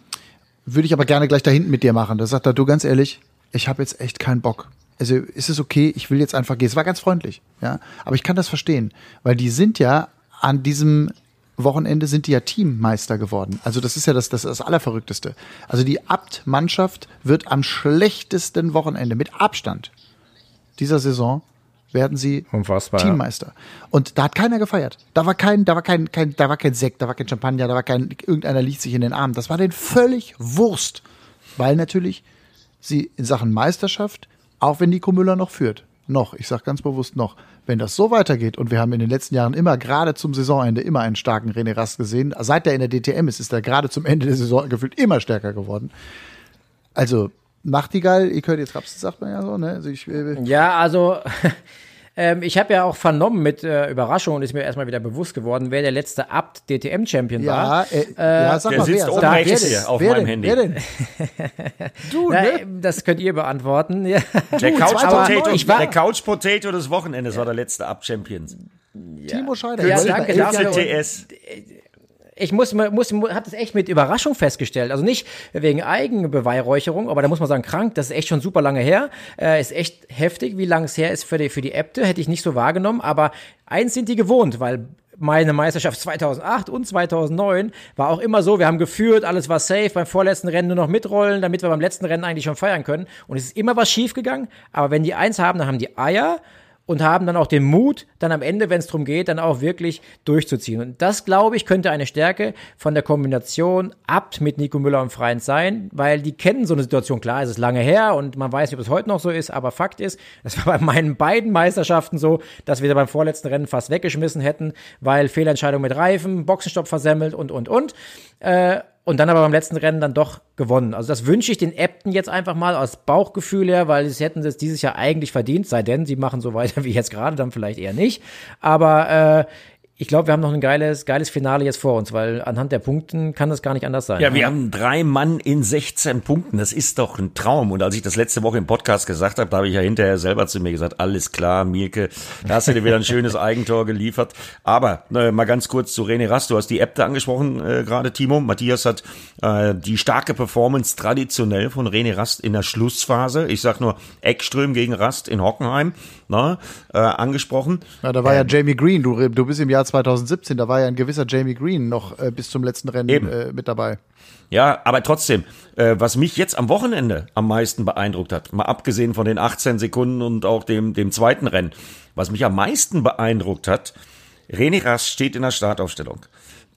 würde ich aber gerne gleich da hinten mit dir machen. Da sagt er, du ganz ehrlich, ich habe jetzt echt keinen Bock. Also ist es okay, ich will jetzt einfach gehen. Es war ganz freundlich, ja. Aber ich kann das verstehen, weil die sind ja an diesem Wochenende sind die ja Teammeister geworden. Also das ist ja das, das, das Allerverrückteste. Also die Abt-Mannschaft wird am schlechtesten Wochenende mit Abstand dieser Saison werden sie Unfassbar, Teammeister. Ja. Und da hat keiner gefeiert. Da war kein, da war kein, kein, da war kein Sekt, da war kein Champagner, da war kein, irgendeiner liegt sich in den Arm. Das war denen völlig Wurst. Weil natürlich sie in Sachen Meisterschaft, auch wenn Nico Müller noch führt, noch, ich sage ganz bewusst noch, wenn das so weitergeht und wir haben in den letzten Jahren immer gerade zum Saisonende immer einen starken René Rast gesehen, seit er in der DTM ist, ist er gerade zum Ende der Saison gefühlt immer stärker geworden. Also Nachtigall, ihr könnt jetzt Rapsen, sagt man ja so, ne? Also ich, äh, ja, also Ähm, ich habe ja auch vernommen mit äh, Überraschung und ist mir erstmal wieder bewusst geworden, wer der letzte Abt DTM-Champion ja, war. Äh, äh, ja, sag der mal, sitzt wer? oben rechts hier auf wer meinem denn? Handy. Wer denn? du, Na, ne? Das könnt ihr beantworten. Ja. Der, Couch Potato, der Couch Potato des Wochenendes war der letzte Abt-Champion. Ja. Timo Scheider. Ja, danke dafür. TS ich muss, muss, hat es echt mit Überraschung festgestellt. Also nicht wegen Eigenbeweihräucherung, aber da muss man sagen, krank, das ist echt schon super lange her. Äh, ist echt heftig, wie lange es her ist für die, für die Äbte, hätte ich nicht so wahrgenommen. Aber eins sind die gewohnt, weil meine Meisterschaft 2008 und 2009 war auch immer so, wir haben geführt, alles war safe, beim vorletzten Rennen nur noch mitrollen, damit wir beim letzten Rennen eigentlich schon feiern können. Und es ist immer was schief gegangen, aber wenn die eins haben, dann haben die Eier und haben dann auch den Mut, dann am Ende, wenn es darum geht, dann auch wirklich durchzuziehen. Und das, glaube ich, könnte eine Stärke von der Kombination Abt mit Nico Müller und Freund sein, weil die kennen so eine Situation. Klar, es ist lange her und man weiß nicht, ob es heute noch so ist, aber Fakt ist, das war bei meinen beiden Meisterschaften so, dass wir beim vorletzten Rennen fast weggeschmissen hätten, weil Fehlentscheidung mit Reifen, Boxenstopp versemmelt und, und, und. Äh, und dann aber beim letzten Rennen dann doch gewonnen. Also das wünsche ich den Äbten jetzt einfach mal aus Bauchgefühl her, weil sie hätten das dieses Jahr eigentlich verdient, sei denn, sie machen so weiter wie jetzt gerade, dann vielleicht eher nicht. Aber äh, ich glaube, wir haben noch ein geiles, geiles Finale jetzt vor uns, weil anhand der Punkten kann das gar nicht anders sein. Ja, wir haben drei Mann in 16 Punkten. Das ist doch ein Traum. Und als ich das letzte Woche im Podcast gesagt habe, da habe ich ja hinterher selber zu mir gesagt, alles klar, Mirke, da hast du dir wieder ein schönes Eigentor geliefert. Aber äh, mal ganz kurz zu René Rast. Du hast die Äbte angesprochen äh, gerade, Timo. Matthias hat äh, die starke Performance traditionell von René Rast in der Schlussphase. Ich sag nur Eckström gegen Rast in Hockenheim na, äh, angesprochen. Ja, da war ähm, ja Jamie Green. Du, du bist im Jahr 2017, da war ja ein gewisser Jamie Green noch äh, bis zum letzten Rennen äh, mit dabei. Ja, aber trotzdem, äh, was mich jetzt am Wochenende am meisten beeindruckt hat, mal abgesehen von den 18 Sekunden und auch dem, dem zweiten Rennen, was mich am meisten beeindruckt hat, René Rast steht in der Startaufstellung.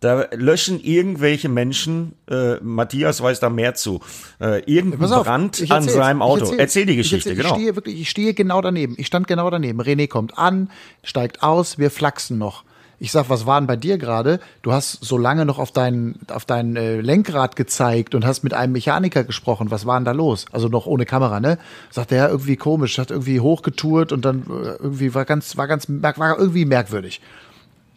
Da löschen irgendwelche Menschen, äh, Matthias weiß da mehr zu, äh, irgendeinen auf, Brand an seinem Auto. Erzähl, erzähl, die Geschichte, ich erzähl, genau. Ich stehe wirklich, ich stehe genau daneben. Ich stand genau daneben. René kommt an, steigt aus, wir flachsen noch. Ich sag, was war denn bei dir gerade? Du hast so lange noch auf dein, auf dein äh, Lenkrad gezeigt und hast mit einem Mechaniker gesprochen. Was war denn da los? Also noch ohne Kamera, ne? Sagt er, ja, irgendwie komisch, hat irgendwie hochgetourt und dann äh, irgendwie war ganz, war ganz, war irgendwie merkwürdig.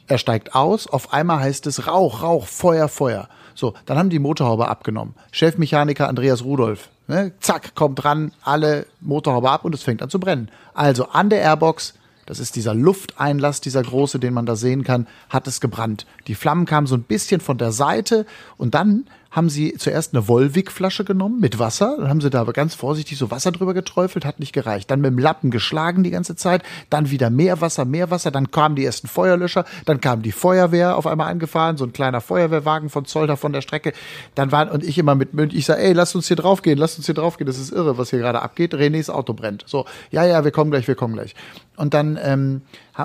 Er steigt aus, auf einmal heißt es Rauch, Rauch, Feuer, Feuer. So, dann haben die Motorhaube abgenommen. Chefmechaniker Andreas Rudolf, ne, zack, kommt dran, alle Motorhaube ab und es fängt an zu brennen. Also an der Airbox, das ist dieser Lufteinlass, dieser große, den man da sehen kann, hat es gebrannt. Die Flammen kamen so ein bisschen von der Seite und dann haben sie zuerst eine Volvic-Flasche genommen mit Wasser, dann haben sie da ganz vorsichtig so Wasser drüber geträufelt, hat nicht gereicht. Dann mit dem Lappen geschlagen die ganze Zeit, dann wieder mehr Wasser, mehr Wasser, dann kamen die ersten Feuerlöscher, dann kam die Feuerwehr auf einmal angefahren, so ein kleiner Feuerwehrwagen von Zolder von der Strecke. Dann waren, und ich immer mit Münd, ich sage, ey, lass uns hier draufgehen, lass uns hier draufgehen, das ist irre, was hier gerade abgeht. Renés Auto brennt. So, ja, ja, wir kommen gleich, wir kommen gleich. Und dann, ähm,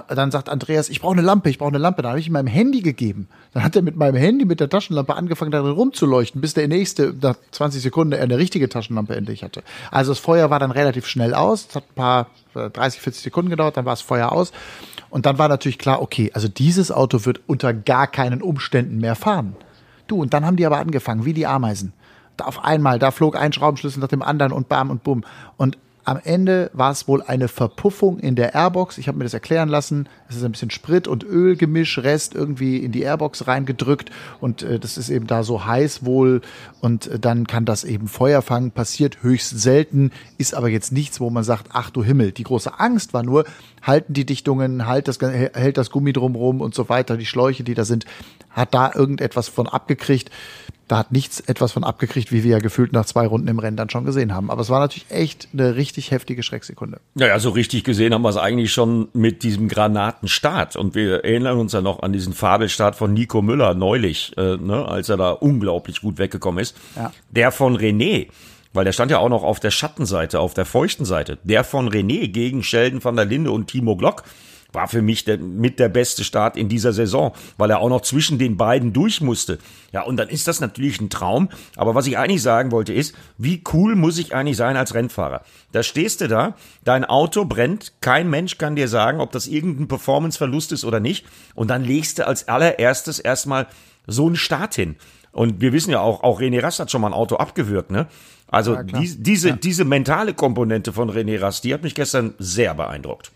dann sagt Andreas, ich brauche eine Lampe, ich brauche eine Lampe. Dann habe ich ihm meinem Handy gegeben. Dann hat er mit meinem Handy, mit der Taschenlampe angefangen, darin rumzuleuchten, bis der nächste, nach 20 Sekunden, eine richtige Taschenlampe endlich hatte. Also das Feuer war dann relativ schnell aus. Es hat ein paar 30, 40 Sekunden gedauert, dann war das Feuer aus. Und dann war natürlich klar, okay, also dieses Auto wird unter gar keinen Umständen mehr fahren. Du, und dann haben die aber angefangen, wie die Ameisen. Da auf einmal, da flog ein Schraubenschlüssel nach dem anderen und bam und bumm. Und am Ende war es wohl eine Verpuffung in der Airbox. Ich habe mir das erklären lassen. Es ist ein bisschen Sprit- und Ölgemisch, Rest irgendwie in die Airbox reingedrückt und äh, das ist eben da so heiß wohl und äh, dann kann das eben Feuer fangen. Passiert höchst selten, ist aber jetzt nichts, wo man sagt, ach du Himmel. Die große Angst war nur, halten die Dichtungen, halt das, hält das Gummi drumrum und so weiter, die Schläuche, die da sind, hat da irgendetwas von abgekriegt da hat nichts etwas von abgekriegt, wie wir ja gefühlt nach zwei Runden im Rennen dann schon gesehen haben. Aber es war natürlich echt eine richtig heftige Schrecksekunde. Naja, so richtig gesehen haben wir es eigentlich schon mit diesem Granatenstart. Und wir erinnern uns ja noch an diesen Fabelstart von Nico Müller neulich, äh, ne, als er da unglaublich gut weggekommen ist. Ja. Der von René, weil der stand ja auch noch auf der Schattenseite, auf der feuchten Seite. Der von René gegen Sheldon van der Linde und Timo Glock war für mich der, mit der beste Start in dieser Saison, weil er auch noch zwischen den beiden durch musste. Ja, und dann ist das natürlich ein Traum. Aber was ich eigentlich sagen wollte ist, wie cool muss ich eigentlich sein als Rennfahrer? Da stehst du da, dein Auto brennt, kein Mensch kann dir sagen, ob das irgendein Performanceverlust ist oder nicht. Und dann legst du als allererstes erstmal so einen Start hin. Und wir wissen ja auch, auch René Rast hat schon mal ein Auto abgewürgt, ne? Also ja, die, diese, ja. diese mentale Komponente von René Rast, die hat mich gestern sehr beeindruckt.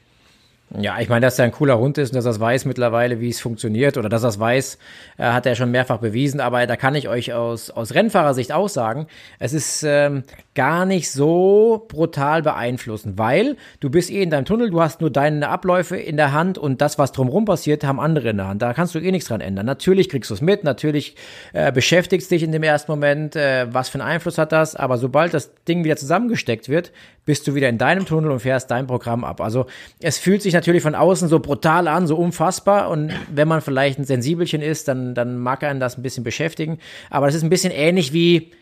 Ja, ich meine, dass er ein cooler Hund ist und dass er weiß mittlerweile, wie es funktioniert oder dass er es weiß, äh, hat er schon mehrfach bewiesen. Aber da kann ich euch aus, aus Rennfahrersicht auch sagen, es ist ähm, gar nicht so brutal beeinflussen, weil du bist eh in deinem Tunnel, du hast nur deine Abläufe in der Hand und das, was drumherum passiert, haben andere in der Hand. Da kannst du eh nichts dran ändern. Natürlich kriegst du es mit, natürlich äh, beschäftigst dich in dem ersten Moment, äh, was für einen Einfluss hat das, aber sobald das Ding wieder zusammengesteckt wird, bist du wieder in deinem Tunnel und fährst dein Programm ab. Also es fühlt sich natürlich von außen so brutal an, so unfassbar. Und wenn man vielleicht ein Sensibelchen ist, dann, dann mag einen das ein bisschen beschäftigen. Aber es ist ein bisschen ähnlich wie,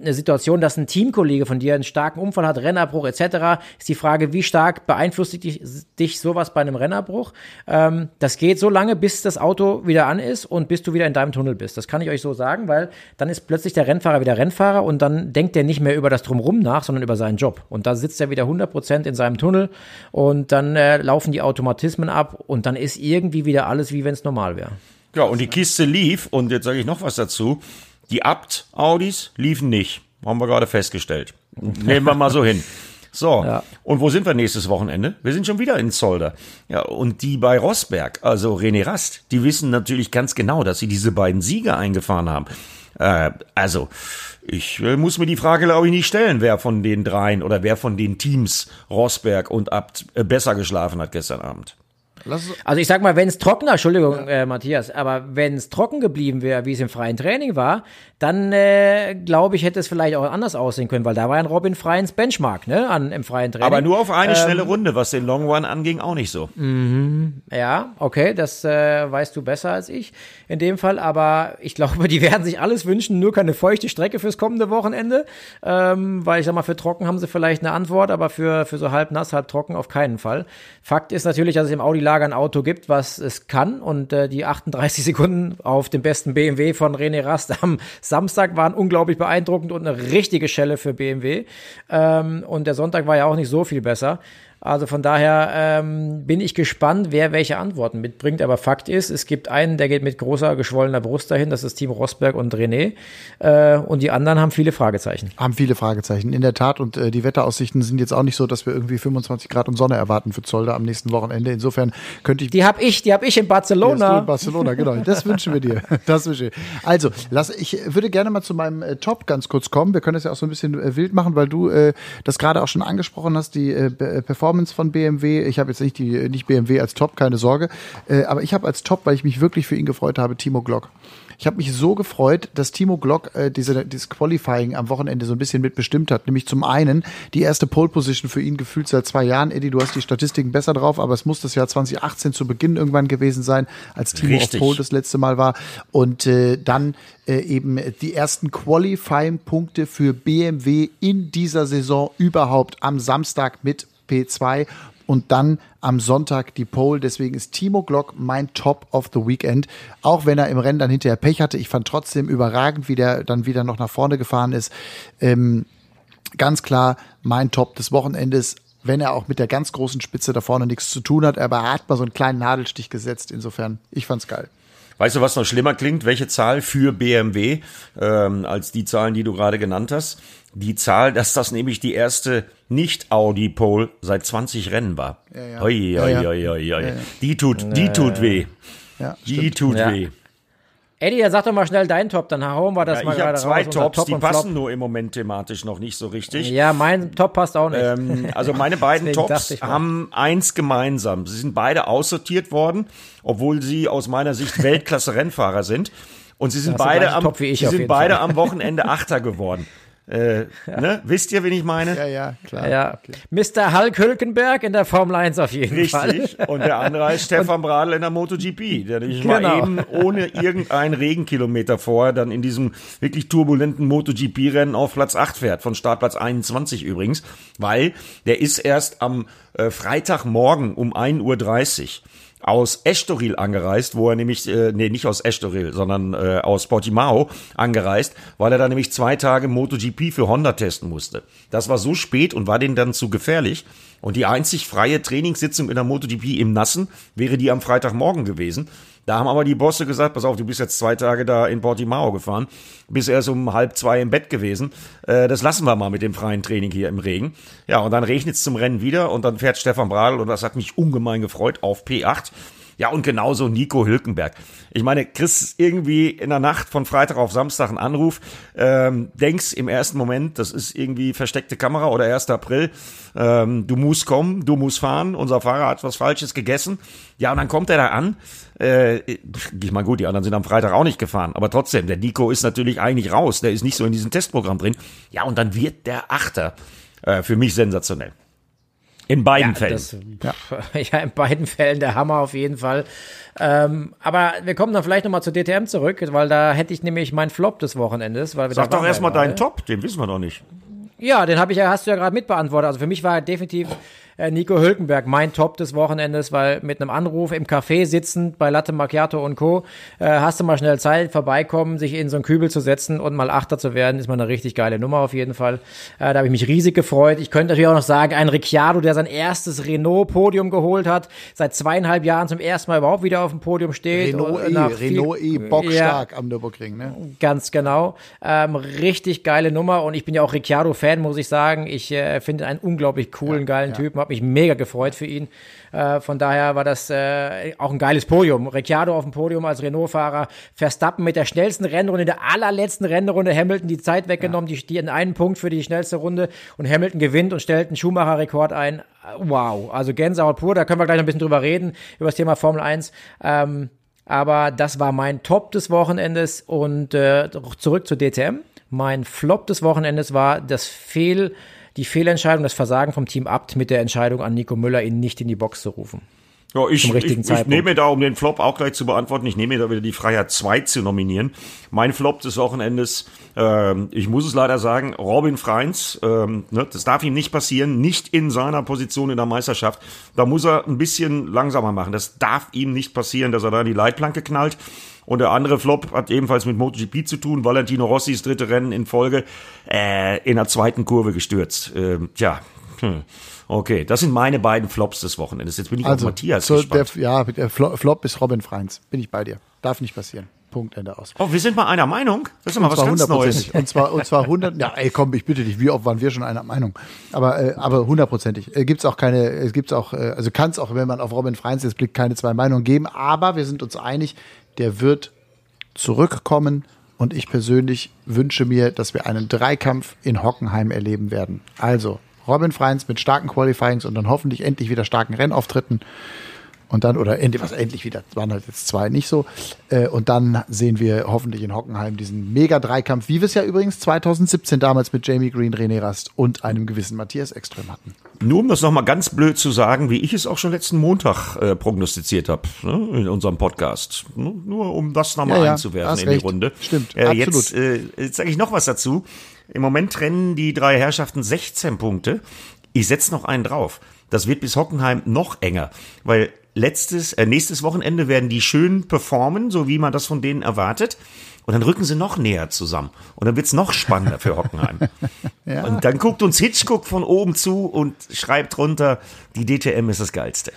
eine Situation, dass ein Teamkollege von dir einen starken Unfall hat, Rennerbruch etc., ist die Frage, wie stark beeinflusst dich, dich sowas bei einem Rennerbruch? Ähm, das geht so lange, bis das Auto wieder an ist und bis du wieder in deinem Tunnel bist. Das kann ich euch so sagen, weil dann ist plötzlich der Rennfahrer wieder Rennfahrer und dann denkt er nicht mehr über das Drumrum nach, sondern über seinen Job. Und da sitzt er wieder 100% in seinem Tunnel und dann äh, laufen die Automatismen ab und dann ist irgendwie wieder alles, wie wenn es normal wäre. Ja, und die Kiste lief und jetzt sage ich noch was dazu Die Abt-Audis liefen nicht. Haben wir gerade festgestellt. Nehmen wir mal so hin. So, ja. und wo sind wir nächstes Wochenende? Wir sind schon wieder in Zolder. Ja, und die bei Rossberg, also René Rast, die wissen natürlich ganz genau, dass sie diese beiden Siege eingefahren haben. Äh, also, ich äh, muss mir die Frage, glaube ich, nicht stellen, wer von den dreien oder wer von den Teams Rossberg und Abt äh, besser geschlafen hat gestern Abend. Also ich sag mal, wenn es trockener, Entschuldigung, äh, Matthias, aber wenn es trocken geblieben wäre, wie es im freien Training war, dann äh, glaube ich, hätte es vielleicht auch anders aussehen können, weil da war ein Robin Freins Benchmark, ne, an, im freien Training. Aber nur auf eine ähm, schnelle Runde, was den Long Run anging, auch nicht so. Mhm, ja, okay, das äh, weißt du besser als ich in dem Fall, aber ich glaube, die werden sich alles wünschen, nur keine feuchte Strecke fürs kommende Wochenende, ähm, weil ich sag mal, für trocken haben sie vielleicht eine Antwort, aber für, für so halb nass, halb trocken auf keinen Fall. Fakt ist natürlich, dass es im Audi Lager ein Auto gibt, was es kann. Und äh, die 38 Sekunden auf dem besten BMW von René Rast am Samstag waren unglaublich beeindruckend und eine richtige Schelle für BMW. Ähm, und der Sonntag war ja auch nicht so viel besser. Also von daher ähm, bin ich gespannt, wer welche Antworten mitbringt. Aber Fakt ist, es gibt einen, der geht mit großer geschwollener Brust dahin, das ist Team Rosberg und René. Äh, und die anderen haben viele Fragezeichen. Haben viele Fragezeichen, in der Tat. Und äh, die Wetteraussichten sind jetzt auch nicht so, dass wir irgendwie 25 Grad und Sonne erwarten für Zolder am nächsten Wochenende. Insofern könnte ich. Die habe ich, die habe ich in Barcelona. Die in Barcelona, genau. Das wünschen wir dir. Das wünsche ich. Also, lass, ich würde gerne mal zu meinem äh, Top ganz kurz kommen. Wir können das ja auch so ein bisschen äh, wild machen, weil du äh, das gerade auch schon angesprochen hast, die äh, Performance Performance von BMW. Ich habe jetzt nicht die nicht BMW als Top, keine Sorge, äh, aber ich habe als Top, weil ich mich wirklich für ihn gefreut habe, Timo Glock. Ich habe mich so gefreut, dass Timo Glock äh, diese, dieses Qualifying am Wochenende so ein bisschen mitbestimmt hat. Nämlich zum einen die erste Pole Position für ihn gefühlt seit zwei Jahren. Eddie, du hast die Statistiken besser drauf, aber es muss das Jahr 2018 zu Beginn irgendwann gewesen sein, als Timo Richtig. auf Pole das letzte Mal war. Und äh, dann äh, eben die ersten Qualifying-Punkte für BMW in dieser Saison überhaupt am Samstag mit P2 und dann am Sonntag die Pole. Deswegen ist Timo Glock mein Top of the Weekend. Auch wenn er im Rennen dann hinterher Pech hatte. Ich fand trotzdem überragend, wie der dann wieder noch nach vorne gefahren ist. Ähm, ganz klar mein Top des Wochenendes. Wenn er auch mit der ganz großen Spitze da vorne nichts zu tun hat, aber er hat mal so einen kleinen Nadelstich gesetzt. Insofern, ich fand's geil. Weißt du, was noch schlimmer klingt? Welche Zahl für BMW ähm, als die Zahlen, die du gerade genannt hast? Die Zahl, dass das nämlich die erste nicht-Audi-Pole seit 20 Rennen war. Ja, ja. Hoi, ja, hoi, hoi, hoi. Die tut, die tut weh. Ja, die tut weh. Eddie, sag doch mal schnell deinen Top, dann hauen wir das ja, mal Ich habe zwei raus, Tops, Top die passen nur im Moment thematisch noch nicht so richtig. Ja, mein Top passt auch nicht. Ähm, also meine beiden Tops haben eins gemeinsam. Sie sind beide aussortiert worden, obwohl sie aus meiner Sicht Weltklasse-Rennfahrer sind. Und sie sind beide am, sie sind beide am Wochenende Achter geworden. Äh, ja. ne? Wisst ihr, wen ich meine? Ja, ja, klar. Ja. Okay. Mr. Hulk Hülkenberg in der Formel 1 auf jeden Richtig. Fall. Richtig. Und der andere ist Stefan Bradl in der MotoGP, der nämlich genau. mal eben ohne irgendeinen Regenkilometer vorher dann in diesem wirklich turbulenten MotoGP-Rennen auf Platz 8 fährt, von Startplatz 21 übrigens, weil der ist erst am äh, Freitagmorgen um 1.30 Uhr aus Estoril angereist, wo er nämlich, äh, nee, nicht aus Estoril, sondern äh, aus Portimao angereist, weil er da nämlich zwei Tage MotoGP für Honda testen musste. Das war so spät und war denen dann zu gefährlich. Und die einzig freie Trainingssitzung in der MotoGP im Nassen wäre die am Freitagmorgen gewesen. Da haben aber die Bosse gesagt, pass auf, du bist jetzt zwei Tage da in Portimao gefahren, bist erst um halb zwei im Bett gewesen. Äh, das lassen wir mal mit dem freien Training hier im Regen. Ja, und dann regnet es zum Rennen wieder und dann fährt Stefan Bradl und das hat mich ungemein gefreut auf P8. Ja, und genauso Nico Hülkenberg. Ich meine, Chris irgendwie in der Nacht von Freitag auf Samstag einen Anruf, ähm, denkst im ersten Moment, das ist irgendwie versteckte Kamera oder 1. April, ähm, du musst kommen, du musst fahren, unser Fahrer hat was Falsches gegessen. Ja, und dann kommt er da an. Äh, ich meine, gut, die anderen sind am Freitag auch nicht gefahren, aber trotzdem, der Nico ist natürlich eigentlich raus, der ist nicht so in diesem Testprogramm drin. Ja, und dann wird der Achter. Äh, für mich sensationell. In beiden ja, Fällen. Das, ja. ja. in beiden Fällen der Hammer auf jeden Fall. Ähm, aber wir kommen dann vielleicht nochmal zu DTM zurück, weil da hätte ich nämlich meinen Flop des Wochenendes. Weil wir Sag doch erstmal deinen Top, den wissen wir doch nicht. Ja, den habe ich ja, hast du ja gerade mitbeantwortet. Also für mich war definitiv Nico Hülkenberg, mein Top des Wochenendes, weil mit einem Anruf im Café sitzend bei Latte Macchiato und Co. Äh, hast du mal schnell Zeit, vorbeikommen, sich in so einen Kübel zu setzen und mal Achter zu werden, ist mal eine richtig geile Nummer auf jeden Fall. Äh, da habe ich mich riesig gefreut. Ich könnte natürlich auch noch sagen, ein Ricciardo, der sein erstes Renault-Podium geholt hat, seit zweieinhalb Jahren zum ersten Mal überhaupt wieder auf dem Podium steht. Renault E, Renault E, bockstark ja, am Nürburgring, ne? Ganz genau. Ähm, richtig geile Nummer und ich bin ja auch Ricciardo-Fan, muss ich sagen. Ich äh, finde einen unglaublich coolen, ja, geilen ja. Typen, habe mich mega gefreut für ihn. Äh, von daher war das äh, auch ein geiles Podium. Ricciardo auf dem Podium als Renault-Fahrer, Verstappen mit der schnellsten Rennrunde, der allerletzten Rennrunde, Hamilton die Zeit weggenommen, ja. die, die in einen Punkt für die schnellste Runde und Hamilton gewinnt und stellt einen Schumacher-Rekord ein. Wow, also Gänsehaut pur, da können wir gleich noch ein bisschen drüber reden, über das Thema Formel 1. Ähm, aber das war mein Top des Wochenendes und äh, zurück zur DTM. Mein Flop des Wochenendes war das Fehl, die Fehlentscheidung, das Versagen vom Team Abt mit der Entscheidung an Nico Müller, ihn nicht in die Box zu rufen. Ja, ich, ich, ich nehme da, um den Flop auch gleich zu beantworten, ich nehme da wieder die Freiheit 2 zu nominieren. Mein Flop des Wochenendes, ähm, ich muss es leider sagen, Robin Freins, ähm, ne, das darf ihm nicht passieren, nicht in seiner Position in der Meisterschaft. Da muss er ein bisschen langsamer machen. Das darf ihm nicht passieren, dass er da in die Leitplanke knallt. Und der andere Flop hat ebenfalls mit MotoGP zu tun. Valentino Rossis dritte Rennen in Folge äh, in der zweiten Kurve gestürzt. Ähm, tja, hm. Okay, das sind meine beiden Flops des Wochenendes. Jetzt bin ich also, auf Matthias so gespannt. Der, ja, der Flop ist Robin Freins. Bin ich bei dir. Darf nicht passieren. Punkt, Ende aus. Oh, wir sind mal einer Meinung. Das ist mal was ganz Neues. Und zwar, und zwar 100, ja, ey, komm, ich bitte dich, wie oft waren wir schon einer Meinung? Aber, äh, aber hundertprozentig. Äh, gibt's auch keine, es gibt's auch, äh, also kann es auch, wenn man auf Robin Freins jetzt blickt, keine zwei Meinungen geben. Aber wir sind uns einig, der wird zurückkommen. Und ich persönlich wünsche mir, dass wir einen Dreikampf in Hockenheim erleben werden. Also, Robin Freins mit starken Qualifyings und dann hoffentlich endlich wieder starken Rennauftritten. Und dann, oder endlich, was endlich wieder, waren halt jetzt zwei nicht so. Äh, und dann sehen wir hoffentlich in Hockenheim diesen Mega-Dreikampf, wie wir es ja übrigens 2017 damals mit Jamie Green, René Rast und einem gewissen Matthias Ekström hatten. Nur um das nochmal ganz blöd zu sagen, wie ich es auch schon letzten Montag äh, prognostiziert habe, ne, in unserem Podcast. Nur, nur um das nochmal ja, ja, einzuwerfen in recht. die Runde. Stimmt, äh, absolut. Jetzt, äh, jetzt sage ich noch was dazu. Im Moment trennen die drei Herrschaften 16 Punkte. Ich setze noch einen drauf. Das wird bis Hockenheim noch enger, weil letztes, äh, nächstes Wochenende werden die schön performen, so wie man das von denen erwartet. Und dann rücken sie noch näher zusammen. Und dann wird's noch spannender für Hockenheim. ja. Und dann guckt uns Hitchcock von oben zu und schreibt runter, die DTM ist das Geilste.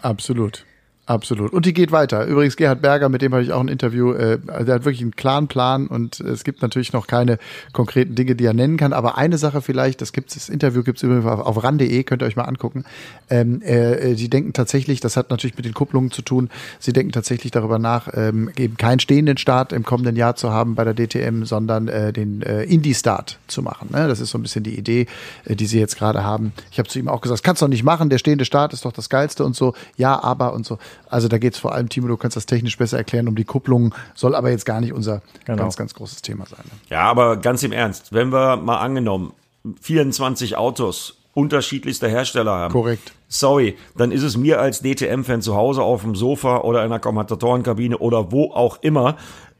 Absolut. Absolut. Und die geht weiter. Übrigens, Gerhard Berger, mit dem habe ich auch ein Interview, äh, der hat wirklich einen klaren Plan und es gibt natürlich noch keine konkreten Dinge, die er nennen kann. Aber eine Sache vielleicht, das gibt's, das Interview gibt's übrigens auf, auf ran.de, könnt ihr euch mal angucken. Ähm, äh, die denken tatsächlich, das hat natürlich mit den Kupplungen zu tun, sie denken tatsächlich darüber nach, ähm, eben keinen stehenden Start im kommenden Jahr zu haben bei der DTM, sondern äh, den äh, Indie-Start zu machen. Ne? Das ist so ein bisschen die Idee, äh, die sie jetzt gerade haben. Ich habe zu ihm auch gesagt, das kannst du doch nicht machen, der stehende Start ist doch das Geilste und so. Ja, aber und so. Also da geht es vor allem, Timo, du kannst das technisch besser erklären, um die Kupplung, soll aber jetzt gar nicht unser genau. ganz, ganz großes Thema sein. Ne? Ja, aber ganz im Ernst, wenn wir mal angenommen, 24 Autos unterschiedlichster Hersteller haben. Korrekt. Sorry, dann ist es mir als DTM-Fan zu Hause auf dem Sofa oder in der Kommentatorenkabine oder wo auch immer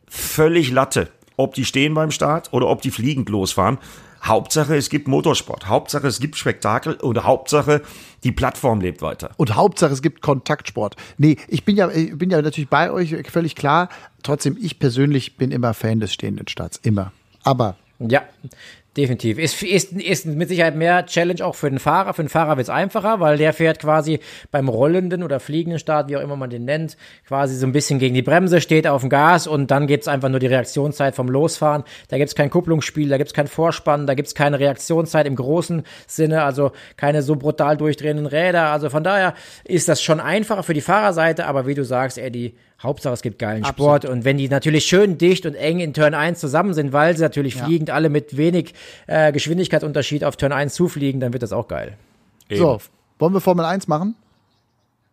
völlig Latte, ob die stehen beim Start oder ob die fliegend losfahren. Hauptsache, es gibt Motorsport. Hauptsache, es gibt Spektakel oder Hauptsache, die Plattform lebt weiter. Und Hauptsache, es gibt Kontaktsport. Nee, ich bin ja, ich bin ja natürlich bei euch völlig klar. Trotzdem, ich persönlich bin immer Fan des stehenden Starts. Immer. Aber. Ja, Definitiv. Ist, ist, ist mit Sicherheit mehr Challenge auch für den Fahrer. Für den Fahrer wird es einfacher, weil der fährt quasi beim rollenden oder fliegenden Start, wie auch immer man den nennt, quasi so ein bisschen gegen die Bremse, steht auf dem Gas und dann gibt's einfach nur die Reaktionszeit vom Losfahren. Da gibt's kein Kupplungsspiel, da gibt's kein Vorspann, da gibt's keine Reaktionszeit im großen Sinne, also keine so brutal durchdrehenden Räder. Also von daher ist das schon einfacher für die Fahrerseite, aber wie du sagst, Eddie, Hauptsache es gibt geilen Absolut. Sport. Und wenn die natürlich schön dicht und eng in Turn 1 zusammen sind, weil sie natürlich ja. fliegend alle mit wenig äh, Geschwindigkeitsunterschied auf Turn 1 zufliegen, dann wird das auch geil. Eben. So, wollen wir Formel 1 machen?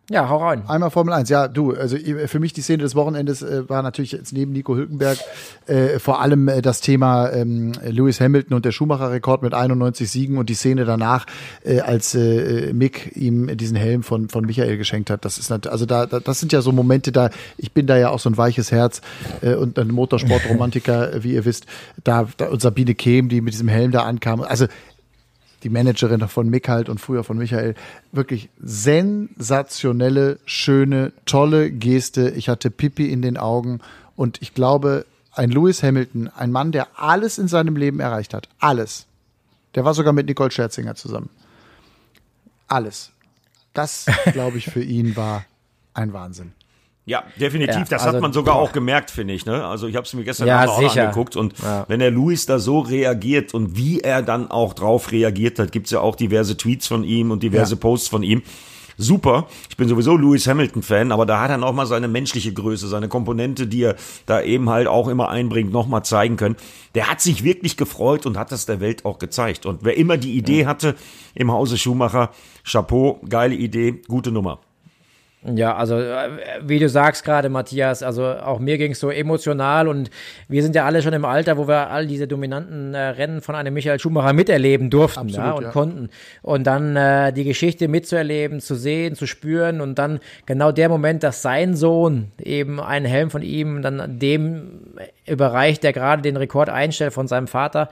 Ja, hau rein. Einmal Formel 1. Ja, du, also für mich die Szene des Wochenendes äh, war natürlich jetzt neben Nico Hülkenberg äh, vor allem äh, das Thema ähm, Lewis Hamilton und der Schumacher-Rekord mit 91 Siegen und die Szene danach, äh, als äh, Mick ihm diesen Helm von, von Michael geschenkt hat. Das ist also da, da, das sind ja so Momente, da, ich bin da ja auch so ein weiches Herz äh, und ein Motorsportromantiker, wie ihr wisst, da, da und Sabine Kehm, die mit diesem Helm da ankam. Also die Managerin von Mick halt und früher von Michael. Wirklich sensationelle, schöne, tolle Geste. Ich hatte Pipi in den Augen und ich glaube, ein Lewis Hamilton, ein Mann, der alles in seinem Leben erreicht hat, alles. Der war sogar mit Nicole Scherzinger zusammen. Alles. Das, glaube ich, für ihn war ein Wahnsinn. Ja, definitiv. Ja, das also, hat man sogar boah. auch gemerkt, finde ich. Ne? Also ich habe es mir gestern ja, auch sicher. angeguckt und ja. wenn der Luis da so reagiert und wie er dann auch drauf reagiert hat, gibt's ja auch diverse Tweets von ihm und diverse ja. Posts von ihm. Super. Ich bin sowieso Lewis Hamilton-Fan, aber da hat er noch mal seine menschliche Größe, seine Komponente, die er da eben halt auch immer einbringt, noch mal zeigen können. Der hat sich wirklich gefreut und hat das der Welt auch gezeigt. Und wer immer die Idee hatte im Hause Schumacher, Chapeau, geile Idee, gute Nummer. Ja, also äh, wie du sagst gerade, Matthias, also auch mir ging es so emotional und wir sind ja alle schon im Alter, wo wir all diese dominanten äh, Rennen von einem Michael Schumacher miterleben durften Absolut, ja, und ja. konnten. Und dann äh, die Geschichte mitzuerleben, zu sehen, zu spüren und dann genau der Moment, dass sein Sohn eben einen Helm von ihm dann dem überreicht, der gerade den Rekord einstellt von seinem Vater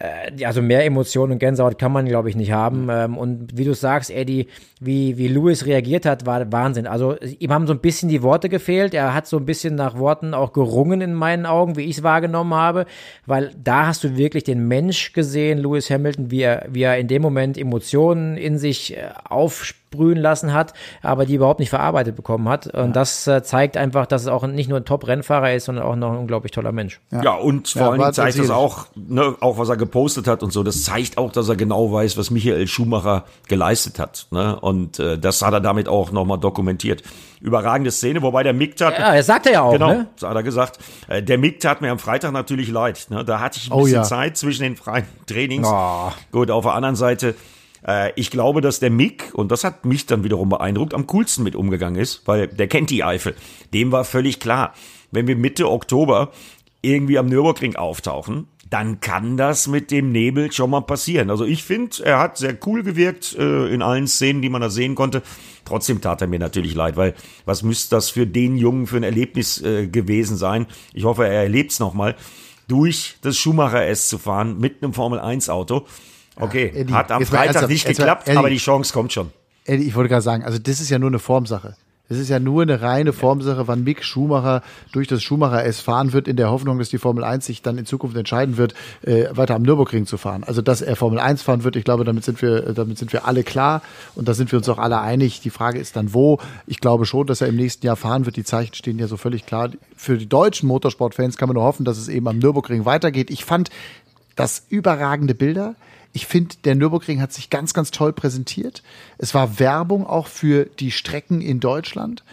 äh, also mehr Emotionen und Gänsehaut kann man, glaube ich, nicht haben. Ähm, und wie du sagst, Eddie, wie, wie Lewis reagiert hat, war Wahnsinn. Also ihm haben so ein bisschen die Worte gefehlt. Er hat so ein bisschen nach Worten auch gerungen in meinen Augen, wie ich es wahrgenommen habe, weil da hast du wirklich den Mensch gesehen, Lewis Hamilton, wie er, wie er in dem Moment Emotionen in sich äh, aufspielt sprühen lassen hat, aber die überhaupt nicht verarbeitet bekommen hat. Und ja. das äh, zeigt einfach, dass es auch nicht nur ein Top-Rennfahrer ist, sondern auch noch ein unglaublich toller Mensch. Ja, ja und vor ja, allen Dingen zeigt das auch, ne, auch was er gepostet hat und so, das zeigt auch, dass er genau weiß, was Michael Schumacher geleistet hat. Ne? Und äh, das hat er damit auch nochmal dokumentiert. Überragende Szene, wobei der Mick tat. Ja, er sagt er ja auch, genau, ne? Hat er gesagt. Äh, der Mick tat mir am Freitag natürlich leid. Ne? Da hatte ich ein oh, bisschen Zeit zwischen den freien Trainings. Oh. Gut, auf der anderen Seite äh, ich glaube, dass der Mick, und das hat mich dann wiederum beeindruckt, am coolsten mit umgegangen ist, weil der kennt die Eifel. Dem war völlig klar, wenn wir Mitte Oktober irgendwie am Nürburgring auftauchen, dann kann das mit dem Nebel schon mal passieren. Also ich finde, er hat sehr cool gewirkt äh, in allen Szenen, die man da sehen konnte. Trotzdem tat er mir natürlich leid, weil was müsste das für den Jungen für ein Erlebnis äh, gewesen sein? Ich hoffe, er erlebt es nochmal, durch das Schumacher S zu fahren mit einem Formel 1 Auto. Okay, Eddie, hat am Freitag nicht geklappt, Eddie, aber die Chance kommt schon. Eddie, ich wollte gerade sagen, also das ist ja nur eine Formsache. Es ist ja nur eine reine Formsache, wann Mick Schumacher durch das Schumacher S fahren wird, in der Hoffnung, dass die Formel 1 sich dann in Zukunft entscheiden wird, äh, weiter am Nürburgring zu fahren. Also, dass er Formel 1 fahren wird, ich glaube, damit sind wir, damit sind wir alle klar und da sind wir uns auch alle einig. Die Frage ist dann, wo. Ich glaube schon, dass er im nächsten Jahr fahren wird. Die Zeichen stehen ja so völlig klar. Für die deutschen Motorsportfans kann man nur hoffen, dass es eben am Nürburgring weitergeht. Ich fand das überragende Bilder. Ich finde, der Nürburgring hat sich ganz, ganz toll präsentiert. Es war Werbung auch für die Strecken in Deutschland.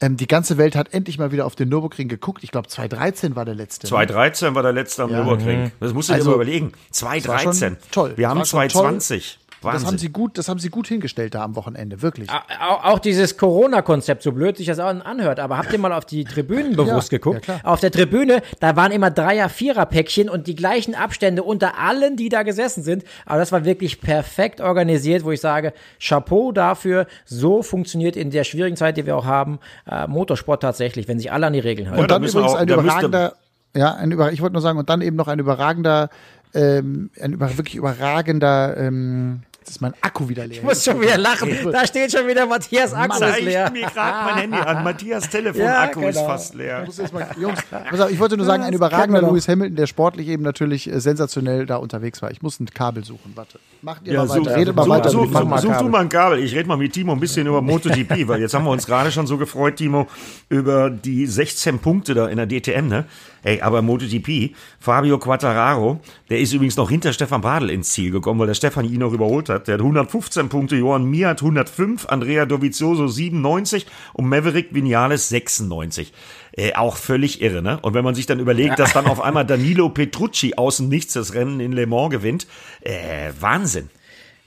Ähm, die ganze Welt hat endlich mal wieder auf den Nürburgring geguckt. Ich glaube, 2013 war der letzte. 2013 ne? war der letzte am ja. Nürburgring. Mhm. Das musst du dir also, mal überlegen. 2013. Toll. Wir haben 2020. Wahnsinn. Das haben sie gut, das haben sie gut hingestellt da am Wochenende, wirklich. Auch dieses Corona-Konzept, so blöd sich das auch anhört, aber habt ihr mal auf die Tribünen bewusst ja, geguckt? Ja, auf der Tribüne, da waren immer Dreier-, Vierer-Päckchen und die gleichen Abstände unter allen, die da gesessen sind. Aber das war wirklich perfekt organisiert, wo ich sage, Chapeau dafür. So funktioniert in der schwierigen Zeit, die wir auch haben, äh, Motorsport tatsächlich, wenn sich alle an die Regeln halten. Und dann übrigens auch, ein überragender, ja, ein über, ich wollte nur sagen, und dann eben noch ein überragender ähm, ein über, wirklich überragender ähm, Jetzt ist mein Akku wieder leer. Ich muss schon wieder lachen. Da steht schon wieder Matthias Akku Mann, ist leer. Ich mir gerade mein Handy an. Matthias Telefon-Akku ja, genau. ist fast leer. Mal, Jungs, ich wollte nur sagen, ein überragender Lewis Hamilton, der sportlich eben natürlich äh, sensationell da unterwegs war. Ich muss ein Kabel suchen. Warte. Macht ihr ja, mal weiter. Such, Redet mal such, weiter. Such, such, such du mal ein Kabel. Ich rede mal mit Timo ein bisschen über MotoGP, weil jetzt haben wir uns gerade schon so gefreut, Timo, über die 16 Punkte da in der DTM, ne? Ey, aber MotoGP, Fabio Quattararo, der ist übrigens noch hinter Stefan Badel ins Ziel gekommen, weil der Stefan ihn noch überholt hat. Der hat 115 Punkte, Johann Mir hat 105, Andrea Dovizioso 97 und Maverick Vinales 96. Äh, auch völlig irre, ne? Und wenn man sich dann überlegt, dass dann auf einmal Danilo Petrucci außen nichts das Rennen in Le Mans gewinnt, äh, Wahnsinn.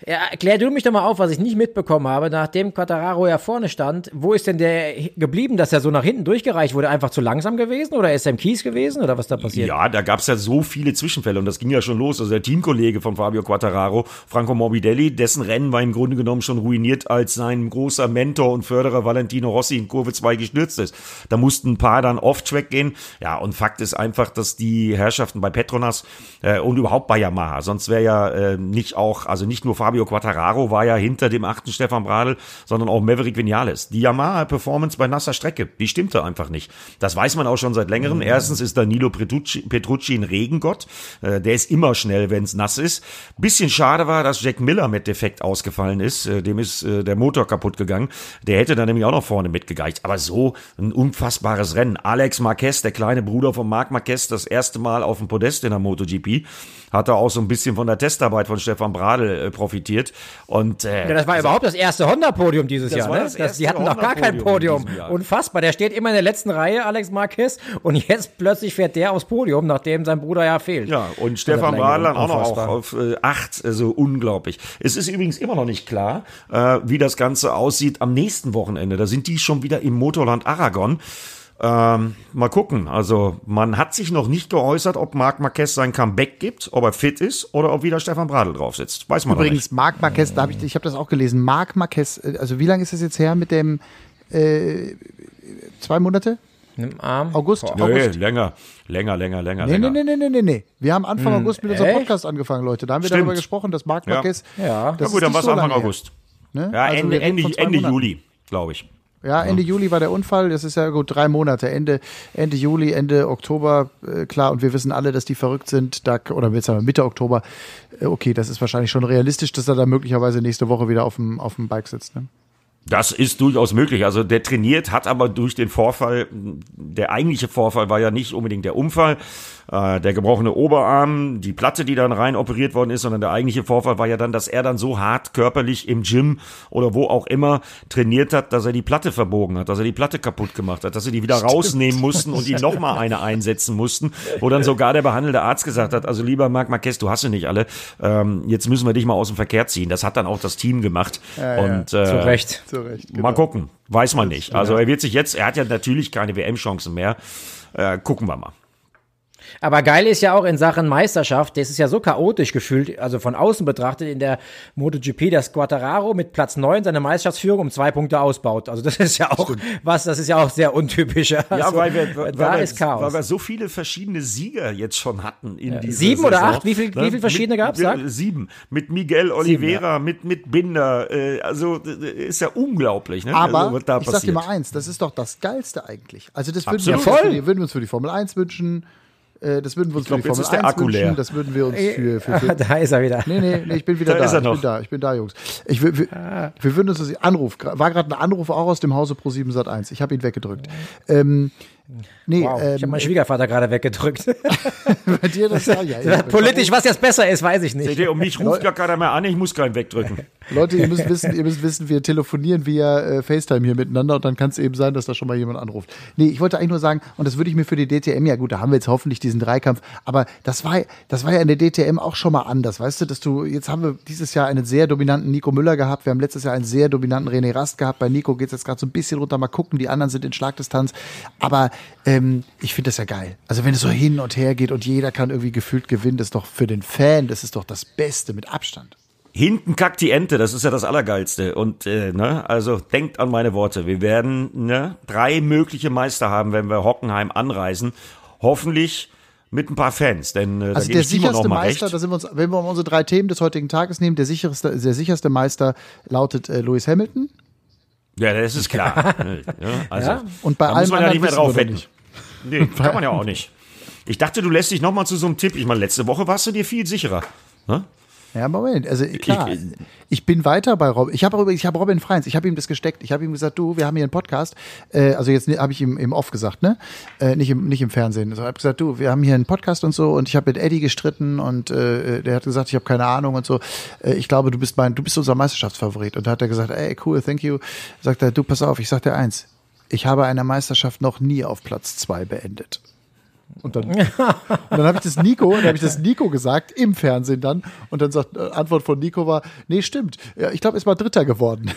Ja, erklär du mich doch mal auf, was ich nicht mitbekommen habe, nachdem Quattararo ja vorne stand. Wo ist denn der geblieben, dass er so nach hinten durchgereicht wurde? Einfach zu langsam gewesen oder ist er im Kies gewesen oder was da passiert? Ja, da gab's ja so viele Zwischenfälle und das ging ja schon los. Also der Teamkollege von Fabio Quattararo, Franco Morbidelli, dessen Rennen war im Grunde genommen schon ruiniert, als sein großer Mentor und Förderer Valentino Rossi in Kurve 2 gestürzt ist. Da mussten ein paar dann off-track gehen. Ja, und Fakt ist einfach, dass die Herrschaften bei Petronas äh, und überhaupt bei Yamaha, sonst wäre ja äh, nicht auch, also nicht nur Fabio Quattararo war ja hinter dem achten Stefan Bradl, sondern auch Maverick Vinales. Die Yamaha-Performance bei nasser Strecke, die stimmte einfach nicht. Das weiß man auch schon seit längerem. Mhm. Erstens ist Danilo Petrucci, Petrucci ein Regengott. Äh, der ist immer schnell, wenn es nass ist. Bisschen schade war, dass Jack Miller mit Defekt ausgefallen ist. Äh, dem ist äh, der Motor kaputt gegangen. Der hätte dann nämlich auch noch vorne mitgegeicht. Aber so ein unfassbares Rennen. Alex Marquez, der kleine Bruder von Marc Marquez, das erste Mal auf dem Podest in der MotoGP hat er auch so ein bisschen von der Testarbeit von Stefan Bradl äh, profitiert. Und, äh, ja, das war überhaupt das erste Honda-Podium dieses Jahr. Ne? Das das, die hatten noch gar kein Podium. Unfassbar. Der steht immer in der letzten Reihe, Alex Marquez, und jetzt plötzlich fährt der aufs Podium, nachdem sein Bruder ja fehlt. Ja, und Stefan Bradl auch noch auf äh, acht, also unglaublich. Es ist übrigens immer noch nicht klar, äh, wie das Ganze aussieht am nächsten Wochenende. Da sind die schon wieder im Motorland Aragon. Ähm, mal gucken. Also man hat sich noch nicht geäußert, ob Marc Marquez sein Comeback gibt, ob er fit ist oder ob wieder Stefan Bradl drauf sitzt. Weiß man Übrigens, nicht. Marc Marquez, da habe ich, ich habe das auch gelesen. Marc Marquez, äh, also wie lange ist das jetzt her mit dem äh, zwei Monate? Im Arm. August? Nee, August? länger, länger, länger, länger, Nee, länger. nee, nee, nee, nee, nee. Wir haben Anfang Hm, August mit unserem? Podcast angefangen, Leute. Da haben wir Stimmt. darüber gesprochen, dass Marc Ja. Marquez. Ja. das Na gut, ist dann war es so Anfang. August. Ne? Ja, Also wir Ende, Ende, Ende. Juli, glaube ich. Ja, Ende Juli war der Unfall. Das ist ja gut drei Monate. Ende, Ende Juli, Ende Oktober, äh, klar. Und wir wissen alle, dass die verrückt sind. Da, oder jetzt sagen wir Mitte Oktober. Äh, okay, das ist wahrscheinlich schon realistisch, dass er da möglicherweise nächste Woche wieder auf dem, auf dem Bike sitzt. Ne? Das ist durchaus möglich. Also der trainiert, hat aber durch den Vorfall, der eigentliche Vorfall war ja nicht unbedingt der Unfall, äh, der gebrochene Oberarm, die Platte, die dann rein operiert worden ist, sondern der eigentliche Vorfall war ja dann, dass er dann so hart körperlich im Gym oder wo auch immer trainiert hat, dass er die Platte verbogen hat, dass er die Platte kaputt gemacht hat, dass sie die wieder rausnehmen mussten und ihm nochmal eine einsetzen mussten, wo dann sogar der behandelte Arzt gesagt hat, also lieber Marc Marquez, du hast sie nicht alle, ähm, jetzt müssen wir dich mal aus dem Verkehr ziehen. Das hat dann auch das Team gemacht. und, äh, Zu Recht. Zu Recht. Mal gucken. Weiß man nicht. Also er wird sich jetzt, er hat ja natürlich keine WM-Chancen mehr. Äh, gucken wir mal. Aber geil ist ja auch in Sachen Meisterschaft, das ist ja so chaotisch gefühlt, also von außen betrachtet in der MotoGP, dass Quattararo mit Platz 9 seine Meisterschaftsführung um zwei Punkte ausbaut. Also das ist ja auch was, das ist ja auch sehr untypisch. Also, Ja, weil wir, weil, da wir, ist Chaos. weil wir so viele verschiedene Sieger jetzt schon hatten in dieser Sieben oder Saison. acht? Wie viel- wie viel verschiedene Mit- gab's, mit- sag? Sieben. Mit Miguel Oliveira, mit, mit Binder. Äh, also äh, ist ja unglaublich. Ne? Aber also, ich sag passiert. dir mal eins, das ist doch das Geilste eigentlich. Also das würden, wir, uns Voll. für die, würden wir uns für die Formel 1 wünschen. Äh, das würden wir uns glaub, für die Formel ist der 1 Akku leer. wünschen. Das würden wir uns für, für, für da ist er wieder. Nee, nee, nee, ich bin wieder Da da. ist er Ich noch. bin da, ich bin da, Jungs. Ich, will- wir, wir würden uns das Anruf, war gerade ein Anruf auch aus dem Hause Pro 7 Sat 1. Ich habe ihn weggedrückt. Ähm, nee, Wow, ich habe ähm, meinen Schwiegervater gerade weggedrückt. bei dir das ja, ja, ja. Politisch, was jetzt besser ist, weiß ich nicht. Seht ihr, um mich ruft gar keiner mehr an, ich muss keinen wegdrücken. Leute, ihr müsst wissen, ihr müsst wissen, wir telefonieren via äh, FaceTime hier miteinander und dann kann es eben sein, dass da schon mal jemand anruft. Nee, ich wollte eigentlich nur sagen, und das würde ich mir für die DTM, ja gut, da haben wir jetzt hoffentlich diesen Dreikampf, aber das war, das war ja in der DTM auch schon mal anders, weißt du, dass du, jetzt haben wir dieses Jahr einen sehr dominanten Nico Müller gehabt, wir haben letztes Jahr einen sehr dominanten René Rast gehabt, bei Nico geht's jetzt gerade so ein bisschen runter, mal gucken, die anderen sind in Schlagdistanz, aber ähm, ich finde das ja geil. Also wenn es so hin und her geht und jeder kann irgendwie gefühlt gewinnen, das ist doch für den Fan, das ist doch das Beste mit Abstand. Hinten kackt die Ente, das ist ja das Allergeilste. Und äh, ne, also denkt an meine Worte. Wir werden ne, drei mögliche Meister haben, wenn wir Hockenheim anreisen. Hoffentlich mit ein paar Fans, denn äh, da Also der sicherste mal Meister, recht. da sind wir uns, wenn wir unsere drei Themen des heutigen Tages nehmen, der sicherste, der sicherste Meister lautet äh, Lewis Hamilton. Ja, das ist klar. also, Ja. Und bei da allem muss man ja nicht mehr drauf wetten. Nee, kann man ja auch nicht. Ich dachte, du lässt dich noch mal zu so einem Tipp. Ich meine, letzte Woche warst du dir viel sicherer. Ne? Ja, Moment. Also klar, Ich- ich, bin weiter bei Robin. Ich habe ich habe Robin Freins. Ich habe ihm das gesteckt. Ich habe ihm gesagt, du, wir haben hier einen Podcast. Äh, also jetzt habe ich ihm im Off gesagt, ne? Äh, nicht im nicht im Fernsehen. Also ich habe gesagt, du, wir haben hier einen Podcast und so. Und ich habe mit Eddie gestritten und äh, der hat gesagt, ich habe keine Ahnung und so. Äh, ich glaube, du bist mein, du bist unser Meisterschaftsfavorit. Und da hat er gesagt, ey, cool, thank you. Sagt er, du, pass auf. Ich sag dir eins. Ich habe eine Meisterschaft noch nie auf Platz zwei beendet. Und dann, und dann habe ich das Nico, dann habe ich das Nico gesagt im Fernsehen dann und dann sagt äh, Antwort von Nico war, nee, stimmt. Ich glaube, ist mal Dritter geworden.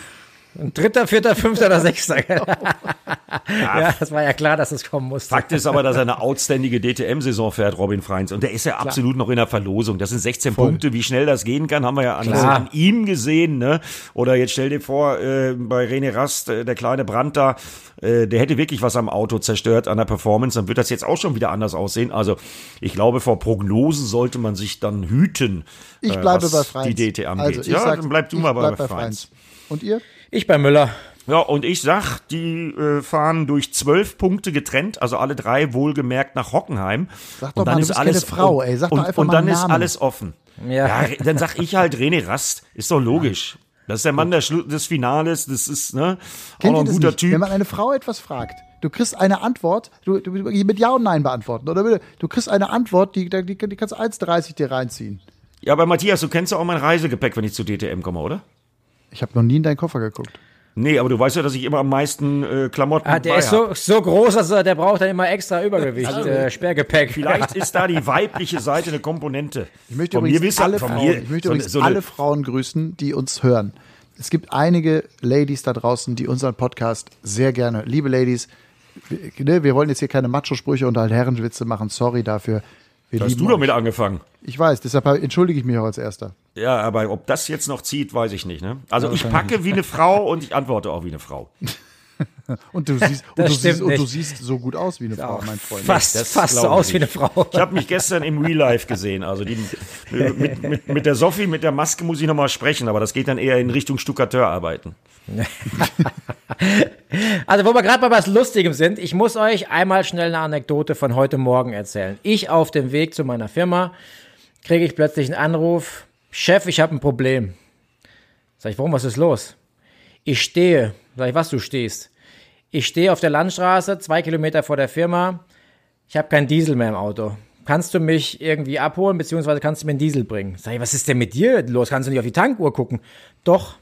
Dritter, vierter, fünfter oder sechster. ja, das war ja klar, dass es kommen musste. Fakt ist aber, dass er eine outständige DTM-Saison fährt, Robin Freins. Und der ist ja klar. absolut noch in der Verlosung. Das sind 16 Voll. Punkte. Wie schnell das gehen kann, haben wir ja an, an ihm gesehen. Ne? Oder jetzt stell dir vor, äh, bei René Rast, äh, der kleine Brand da, äh, der hätte wirklich was am Auto zerstört, an der Performance. Dann wird das jetzt auch schon wieder anders aussehen. Also ich glaube, vor Prognosen sollte man sich dann hüten, ich bleibe äh, was bei Freins. die DTM angeht. Also ja, sag, dann bleib du mal bei, bei Freins. Und ihr? Ich bei Müller. Ja, und ich sag, die äh, fahren durch zwölf Punkte getrennt, also alle drei wohlgemerkt nach Hockenheim. Sag doch und dann mal, ist alles Frau, ey. Sag und, doch einfach und dann ist alles offen. Ja. ja. dann sag ich halt René Rast, ist doch logisch. Das ist der Mann der des Finales, das ist ne, auch noch ein guter nicht? Typ. Wenn man eine Frau etwas fragt, du kriegst eine Antwort, du, du mit Ja und Nein beantworten, oder du kriegst eine Antwort, die, die, die kannst 1,30 dir reinziehen. Ja, aber Matthias, du kennst ja auch mein Reisegepäck, wenn ich zu DTM komme, oder? Ich habe noch nie in deinen Koffer geguckt. Nee, aber du weißt ja, dass ich immer am meisten äh, Klamotten ah, Der ist so, so groß, also der braucht dann immer extra Übergewicht, also, äh, Sperrgepäck. Vielleicht ist da die weibliche Seite eine Komponente. Ich möchte von übrigens, alle, Frauen, mir, ich möchte übrigens so alle Frauen grüßen, die uns hören. Es gibt einige Ladies da draußen, die unseren Podcast sehr gerne, liebe Ladies, wir, ne, wir wollen jetzt hier keine Macho-Sprüche und halt Herrenwitze machen, sorry dafür. Wir Hast du damit angefangen? Ich weiß, deshalb entschuldige ich mich auch als Erster. Ja, aber ob das jetzt noch zieht, weiß ich nicht. Ne? Also ich packe wie eine Frau und ich antworte auch wie eine Frau. und, du siehst, und, du siehst, und du siehst so gut aus wie eine Frau, mein Freund. Fast, das fast so aus wie eine Frau. Ich habe mich gestern im Real Life gesehen. Also die, mit, mit, mit der Sophie, mit der Maske muss ich nochmal sprechen, aber das geht dann eher in Richtung Stuckateur arbeiten. also, wo wir gerade bei was Lustigem sind, ich muss euch einmal schnell eine Anekdote von heute Morgen erzählen. Ich auf dem Weg zu meiner Firma kriege ich plötzlich einen Anruf: Chef, ich habe ein Problem. Sag ich, warum, was ist los? Ich stehe. Sag ich, was du stehst? Ich stehe auf der Landstraße, zwei Kilometer vor der Firma. Ich habe keinen Diesel mehr im Auto. Kannst du mich irgendwie abholen, beziehungsweise kannst du mir einen Diesel bringen? Sag ich, was ist denn mit dir los? Kannst du nicht auf die Tankuhr gucken? Doch,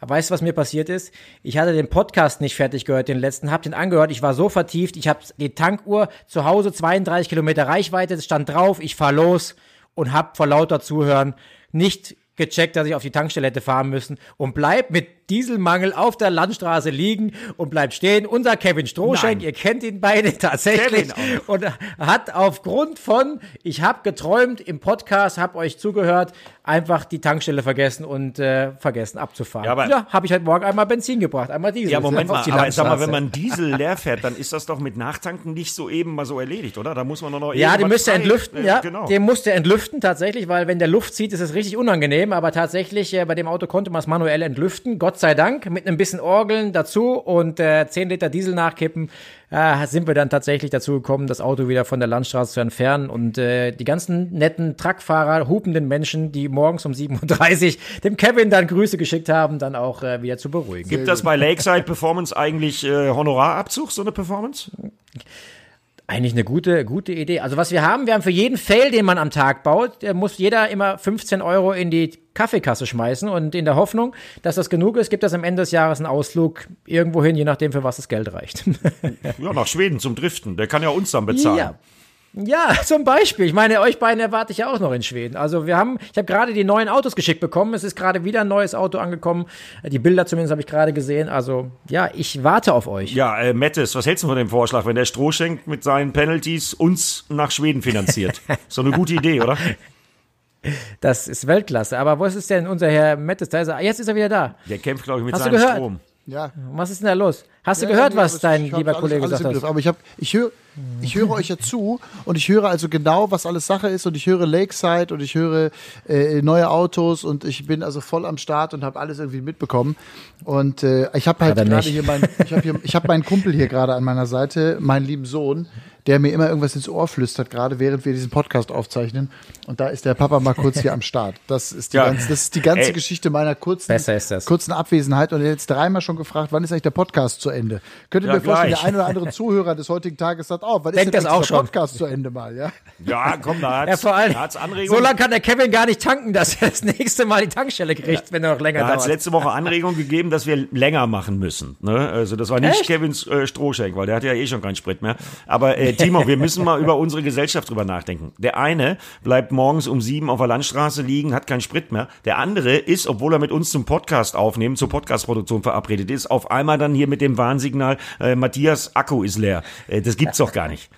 aber weißt du, was mir passiert ist? Ich hatte den Podcast nicht fertig gehört, den letzten, hab den angehört. Ich war so vertieft. Ich habe die Tankuhr zu Hause, 32 Kilometer Reichweite, es stand drauf. Ich fahr los und hab vor lauter Zuhören nicht gecheckt, dass ich auf die Tankstelle hätte fahren müssen und bleib mit Dieselmangel auf der Landstraße liegen und bleibt stehen. Unser Kevin Strohschenk, ihr kennt ihn beide tatsächlich und hat aufgrund von ich habe geträumt im Podcast, habe euch zugehört, einfach die Tankstelle vergessen und äh, vergessen abzufahren. Ja, aber ja habe ich heute Morgen einmal Benzin gebracht, einmal Diesel. Ja, Moment mal, aber sag mal, wenn man Diesel leer fährt, dann ist das doch mit Nachtanken nicht so eben mal so erledigt, oder? Da muss man doch noch Ja, die müsste entlüften, äh, ja. Genau. Den musste entlüften tatsächlich, weil wenn der Luft zieht, ist es richtig unangenehm, aber tatsächlich äh, bei dem Auto konnte man es manuell entlüften. Gott Gott sei Dank, mit ein bisschen Orgeln dazu und äh, 10 Liter Diesel nachkippen, äh, sind wir dann tatsächlich dazu gekommen, das Auto wieder von der Landstraße zu entfernen. Und äh, die ganzen netten Truckfahrer, hupenden Menschen, die morgens um 7.30 Uhr dem Kevin dann Grüße geschickt haben, dann auch äh, wieder zu beruhigen. Gibt das bei Lakeside Performance eigentlich äh, Honorarabzug, so eine Performance? Eigentlich eine gute, gute Idee. Also was wir haben, wir haben für jeden Fail, den man am Tag baut, muss jeder immer 15 Euro in die Kaffeekasse schmeißen und in der Hoffnung, dass das genug ist, gibt es am Ende des Jahres einen Ausflug irgendwo hin, je nachdem, für was das Geld reicht. ja, nach Schweden zum Driften. Der kann ja uns dann bezahlen. Ja. Ja, zum Beispiel. Ich meine, euch beiden erwarte ich ja auch noch in Schweden. Also wir haben, ich habe gerade die neuen Autos geschickt bekommen. Es ist gerade wieder ein neues Auto angekommen. Die Bilder zumindest habe ich gerade gesehen. Also ja, ich warte auf euch. Ja, äh, Mettes, was hältst du von dem Vorschlag, wenn der Strohschenk mit seinen Penalties uns nach Schweden finanziert? so eine gute Idee, oder? Das ist Weltklasse. Aber wo ist denn unser Herr Mettes? Da ist er, jetzt ist er wieder da. Der kämpft, glaube ich, mit Hast seinem Strom. Ja. Was ist denn da los? Hast du gehört, was dein lieber Kollege gesagt hat? Aber ich, hab, ich, hör, ich höre euch ja zu und ich höre also genau, was alles Sache ist und ich höre Lakeside und ich höre äh, neue Autos und ich bin also voll am Start und habe alles irgendwie mitbekommen. Und äh, ich habe halt gerade hier, mein, ich habe hab meinen Kumpel hier gerade an meiner Seite, meinen lieben Sohn, der mir immer irgendwas ins Ohr flüstert, gerade während wir diesen Podcast aufzeichnen. Und da ist der Papa mal kurz hier am Start. Das ist die, ja. ganze, das ist die ganze Ey, Geschichte meiner kurzen, kurzen Abwesenheit. Und er hat jetzt dreimal schon gefragt, wann ist eigentlich der Podcast zu Ende? Könnt ihr ja, mir vorstellen, der ein oder andere Zuhörer des heutigen Tages sagt, oh, wann ist Denkt denn das auch der schon. Podcast zu Ende mal? Ja, ja komm, da hat's, ja, vor allem, hat's Anregungen. So lange kann der Kevin gar nicht tanken, dass er das nächste Mal die Tankstelle kriegt, ja. wenn er noch länger da dauert. Da hat letzte Woche Anregungen gegeben, dass wir länger machen müssen. Ne? Also das war nicht Echt? Kevins äh, Strohschenk, weil der hat ja eh schon keinen Sprit mehr. Aber äh, Timo, wir müssen mal über unsere Gesellschaft drüber nachdenken. Der eine bleibt morgens um sieben auf der Landstraße liegen, hat keinen Sprit mehr. Der andere ist, obwohl er mit uns zum Podcast aufnehmen, zur Podcastproduktion verabredet ist, auf einmal dann hier mit dem Warnsignal, äh, Matthias Akku ist leer. Äh, das gibt's doch gar nicht.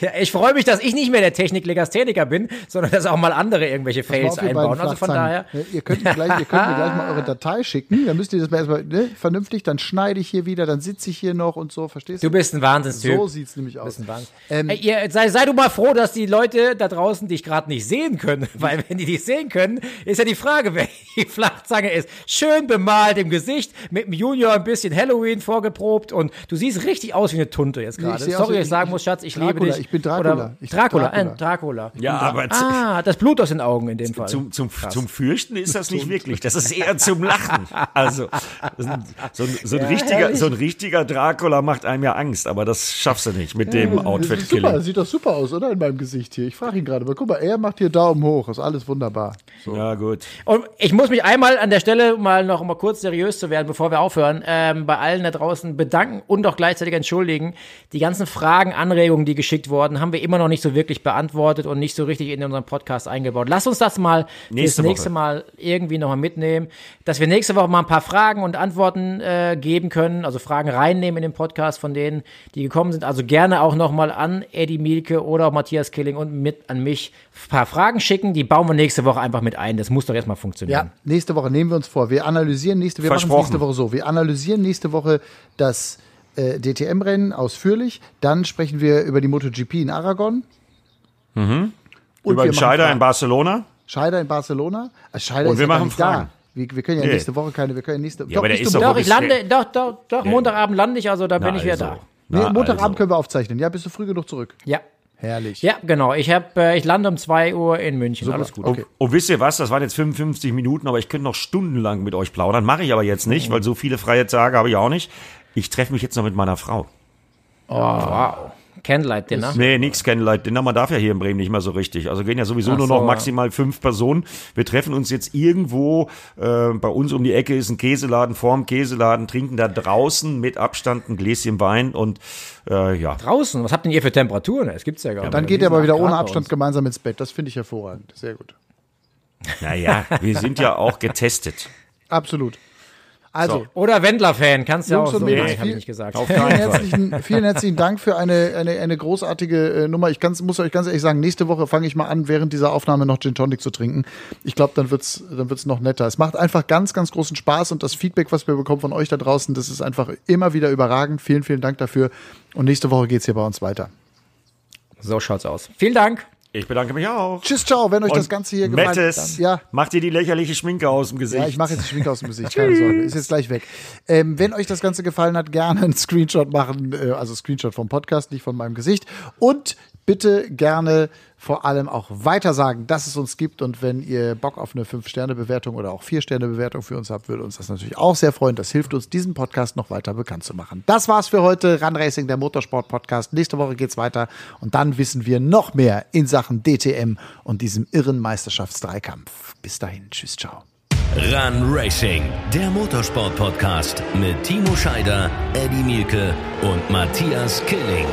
Ja, ich freue mich, dass ich nicht mehr der Technik-Legastheniker bin, sondern dass auch mal andere irgendwelche Fails einbauen. Also von daher. Ihr könnt, mir gleich, ihr könnt mir gleich mal eure Datei schicken. Dann müsst ihr das mal erstmal ne, vernünftig, dann schneide ich hier wieder, dann sitze ich hier noch und so, verstehst du? Du bist ein Wahnsinnstyp. So sieht's nämlich aus. Ähm, Ey, ihr, sei, sei du mal froh, dass die Leute da draußen dich gerade nicht sehen können. Weil wenn die dich sehen können, ist ja die Frage, wer die Flachzange ist. Schön bemalt im Gesicht, mit dem Junior ein bisschen Halloween vorgeprobt und du siehst richtig aus wie eine Tunte jetzt gerade. Sorry, dass ich sagen muss, Schatz, ich liebe dich. Ich bin Dracula. Oder ich Dracula, Dracula. Ein Dracula. Ja, aber ah, das Blut aus den Augen in dem Fall. Zum, zum, zum Fürchten ist das nicht wirklich. Das ist eher zum Lachen. Also so, so, ein, ja, richtiger, so ein richtiger Dracula macht einem ja Angst, aber das schaffst du nicht mit dem ja, Outfit Killing. Sieht doch super aus, oder? In meinem Gesicht hier. Ich frage ihn gerade, aber guck mal, er macht hier Daumen hoch. Ist alles wunderbar. So. Ja, gut. Und ich muss mich einmal an der Stelle mal noch mal kurz seriös zu werden, bevor wir aufhören, ähm, bei allen da draußen bedanken und auch gleichzeitig entschuldigen. Die ganzen Fragen, Anregungen, die geschickt wurden, haben wir immer noch nicht so wirklich beantwortet und nicht so richtig in unseren Podcast eingebaut. Lass uns das mal nächste das nächste Woche. Mal irgendwie nochmal mitnehmen, dass wir nächste Woche mal ein paar Fragen und Antworten äh, geben können, also Fragen reinnehmen in den Podcast von denen, die gekommen sind. Also gerne auch nochmal an Eddie Mielke oder auch Matthias Killing und mit an mich ein paar Fragen schicken. Die bauen wir nächste Woche einfach mit ein. Das muss doch erstmal funktionieren. Ja, nächste Woche nehmen wir uns vor. Wir analysieren nächste, wir machen nächste Woche so. Wir analysieren nächste Woche das äh, DTM-Rennen ausführlich. Dann sprechen wir über die MotoGP in Aragon. Mhm. Über den Scheider in Barcelona. Scheider in Barcelona. Also Scheider und wir machen Fragen. Da. Wir, wir, können ja nee. nächste Woche keine, wir können nächste ja, doch, aber der ist doch, ich lande, doch, doch, doch, Montagabend lande ich, also da Na, bin ich wieder also. da. Nee, Na, Montagabend also. können wir aufzeichnen. Ja, bist du früh genug zurück? Ja. Herrlich. Ja, genau. Ich, hab, äh, ich lande um 2 Uhr in München. Super. Alles gut. Okay. Und, und, wisst ihr was? Das waren jetzt 55 Minuten, aber ich könnte noch stundenlang mit euch plaudern. Mache ich aber jetzt nicht, mhm. weil so viele freie Tage habe ich auch nicht. Ich treffe mich jetzt noch mit meiner Frau. Oh, wow. Candlelight Dinner? Nee, nichts Candlelight Dinner. Man darf ja hier in Bremen nicht mehr so richtig. Also gehen ja sowieso Ach nur noch maximal fünf Personen. Wir treffen uns jetzt irgendwo, äh, bei uns um die Ecke ist ein Käseladen, vorm Käseladen, trinken da draußen mit Abstand ein Gläschen Wein und äh, ja. Draußen? Was habt denn ihr für Temperaturen? Es gibt's ja gar nicht. Dann geht ihr aber wieder ohne Abstand gemeinsam ins Bett. Das finde ich hervorragend. Sehr gut. Naja, wir sind ja auch getestet. Absolut. Also. So. Oder Wendler-Fan, kannst du ja auch so. Nee, Nein, ich nicht gesagt. Vielen herzlichen, vielen herzlichen Dank für eine, eine, eine großartige äh, Nummer. Ich kann's, muss euch ganz ehrlich sagen, nächste Woche fange ich mal an, während dieser Aufnahme noch Gin Tonic zu trinken. Ich glaube, dann wird's, dann wird's noch netter. Es macht einfach ganz, ganz großen Spaß und das Feedback, was wir bekommen von euch da draußen, das ist einfach immer wieder überragend. Vielen, vielen Dank dafür. Und nächste Woche geht's hier bei uns weiter. So schaut's aus. Vielen Dank. Ich bedanke mich auch. Tschüss, ciao. Wenn euch Und das Ganze hier gefallen hat, ja. macht ihr die lächerliche Schminke aus dem Gesicht. Ja, ich mache jetzt die Schminke aus dem Gesicht, keine Sorge. Ist jetzt gleich weg. Ähm, wenn euch das Ganze gefallen hat, gerne einen Screenshot machen, äh, also Screenshot vom Podcast, nicht von meinem Gesicht. Und bitte gerne vor allem auch weitersagen, dass es uns gibt. Und wenn ihr Bock auf eine 5-Sterne-Bewertung oder auch 4-Sterne-Bewertung für uns habt, würde uns das natürlich auch sehr freuen. Das hilft uns, diesen Podcast noch weiter bekannt zu machen. Das war's für heute. Run Racing, der Motorsport-Podcast. Nächste Woche geht's weiter. Und dann wissen wir noch mehr in Sachen DTM und diesem irren Meisterschaftsdreikampf. Bis dahin. Tschüss, ciao. Run Racing, der Motorsport-Podcast mit Timo Scheider, Eddie Mielke und Matthias Killing.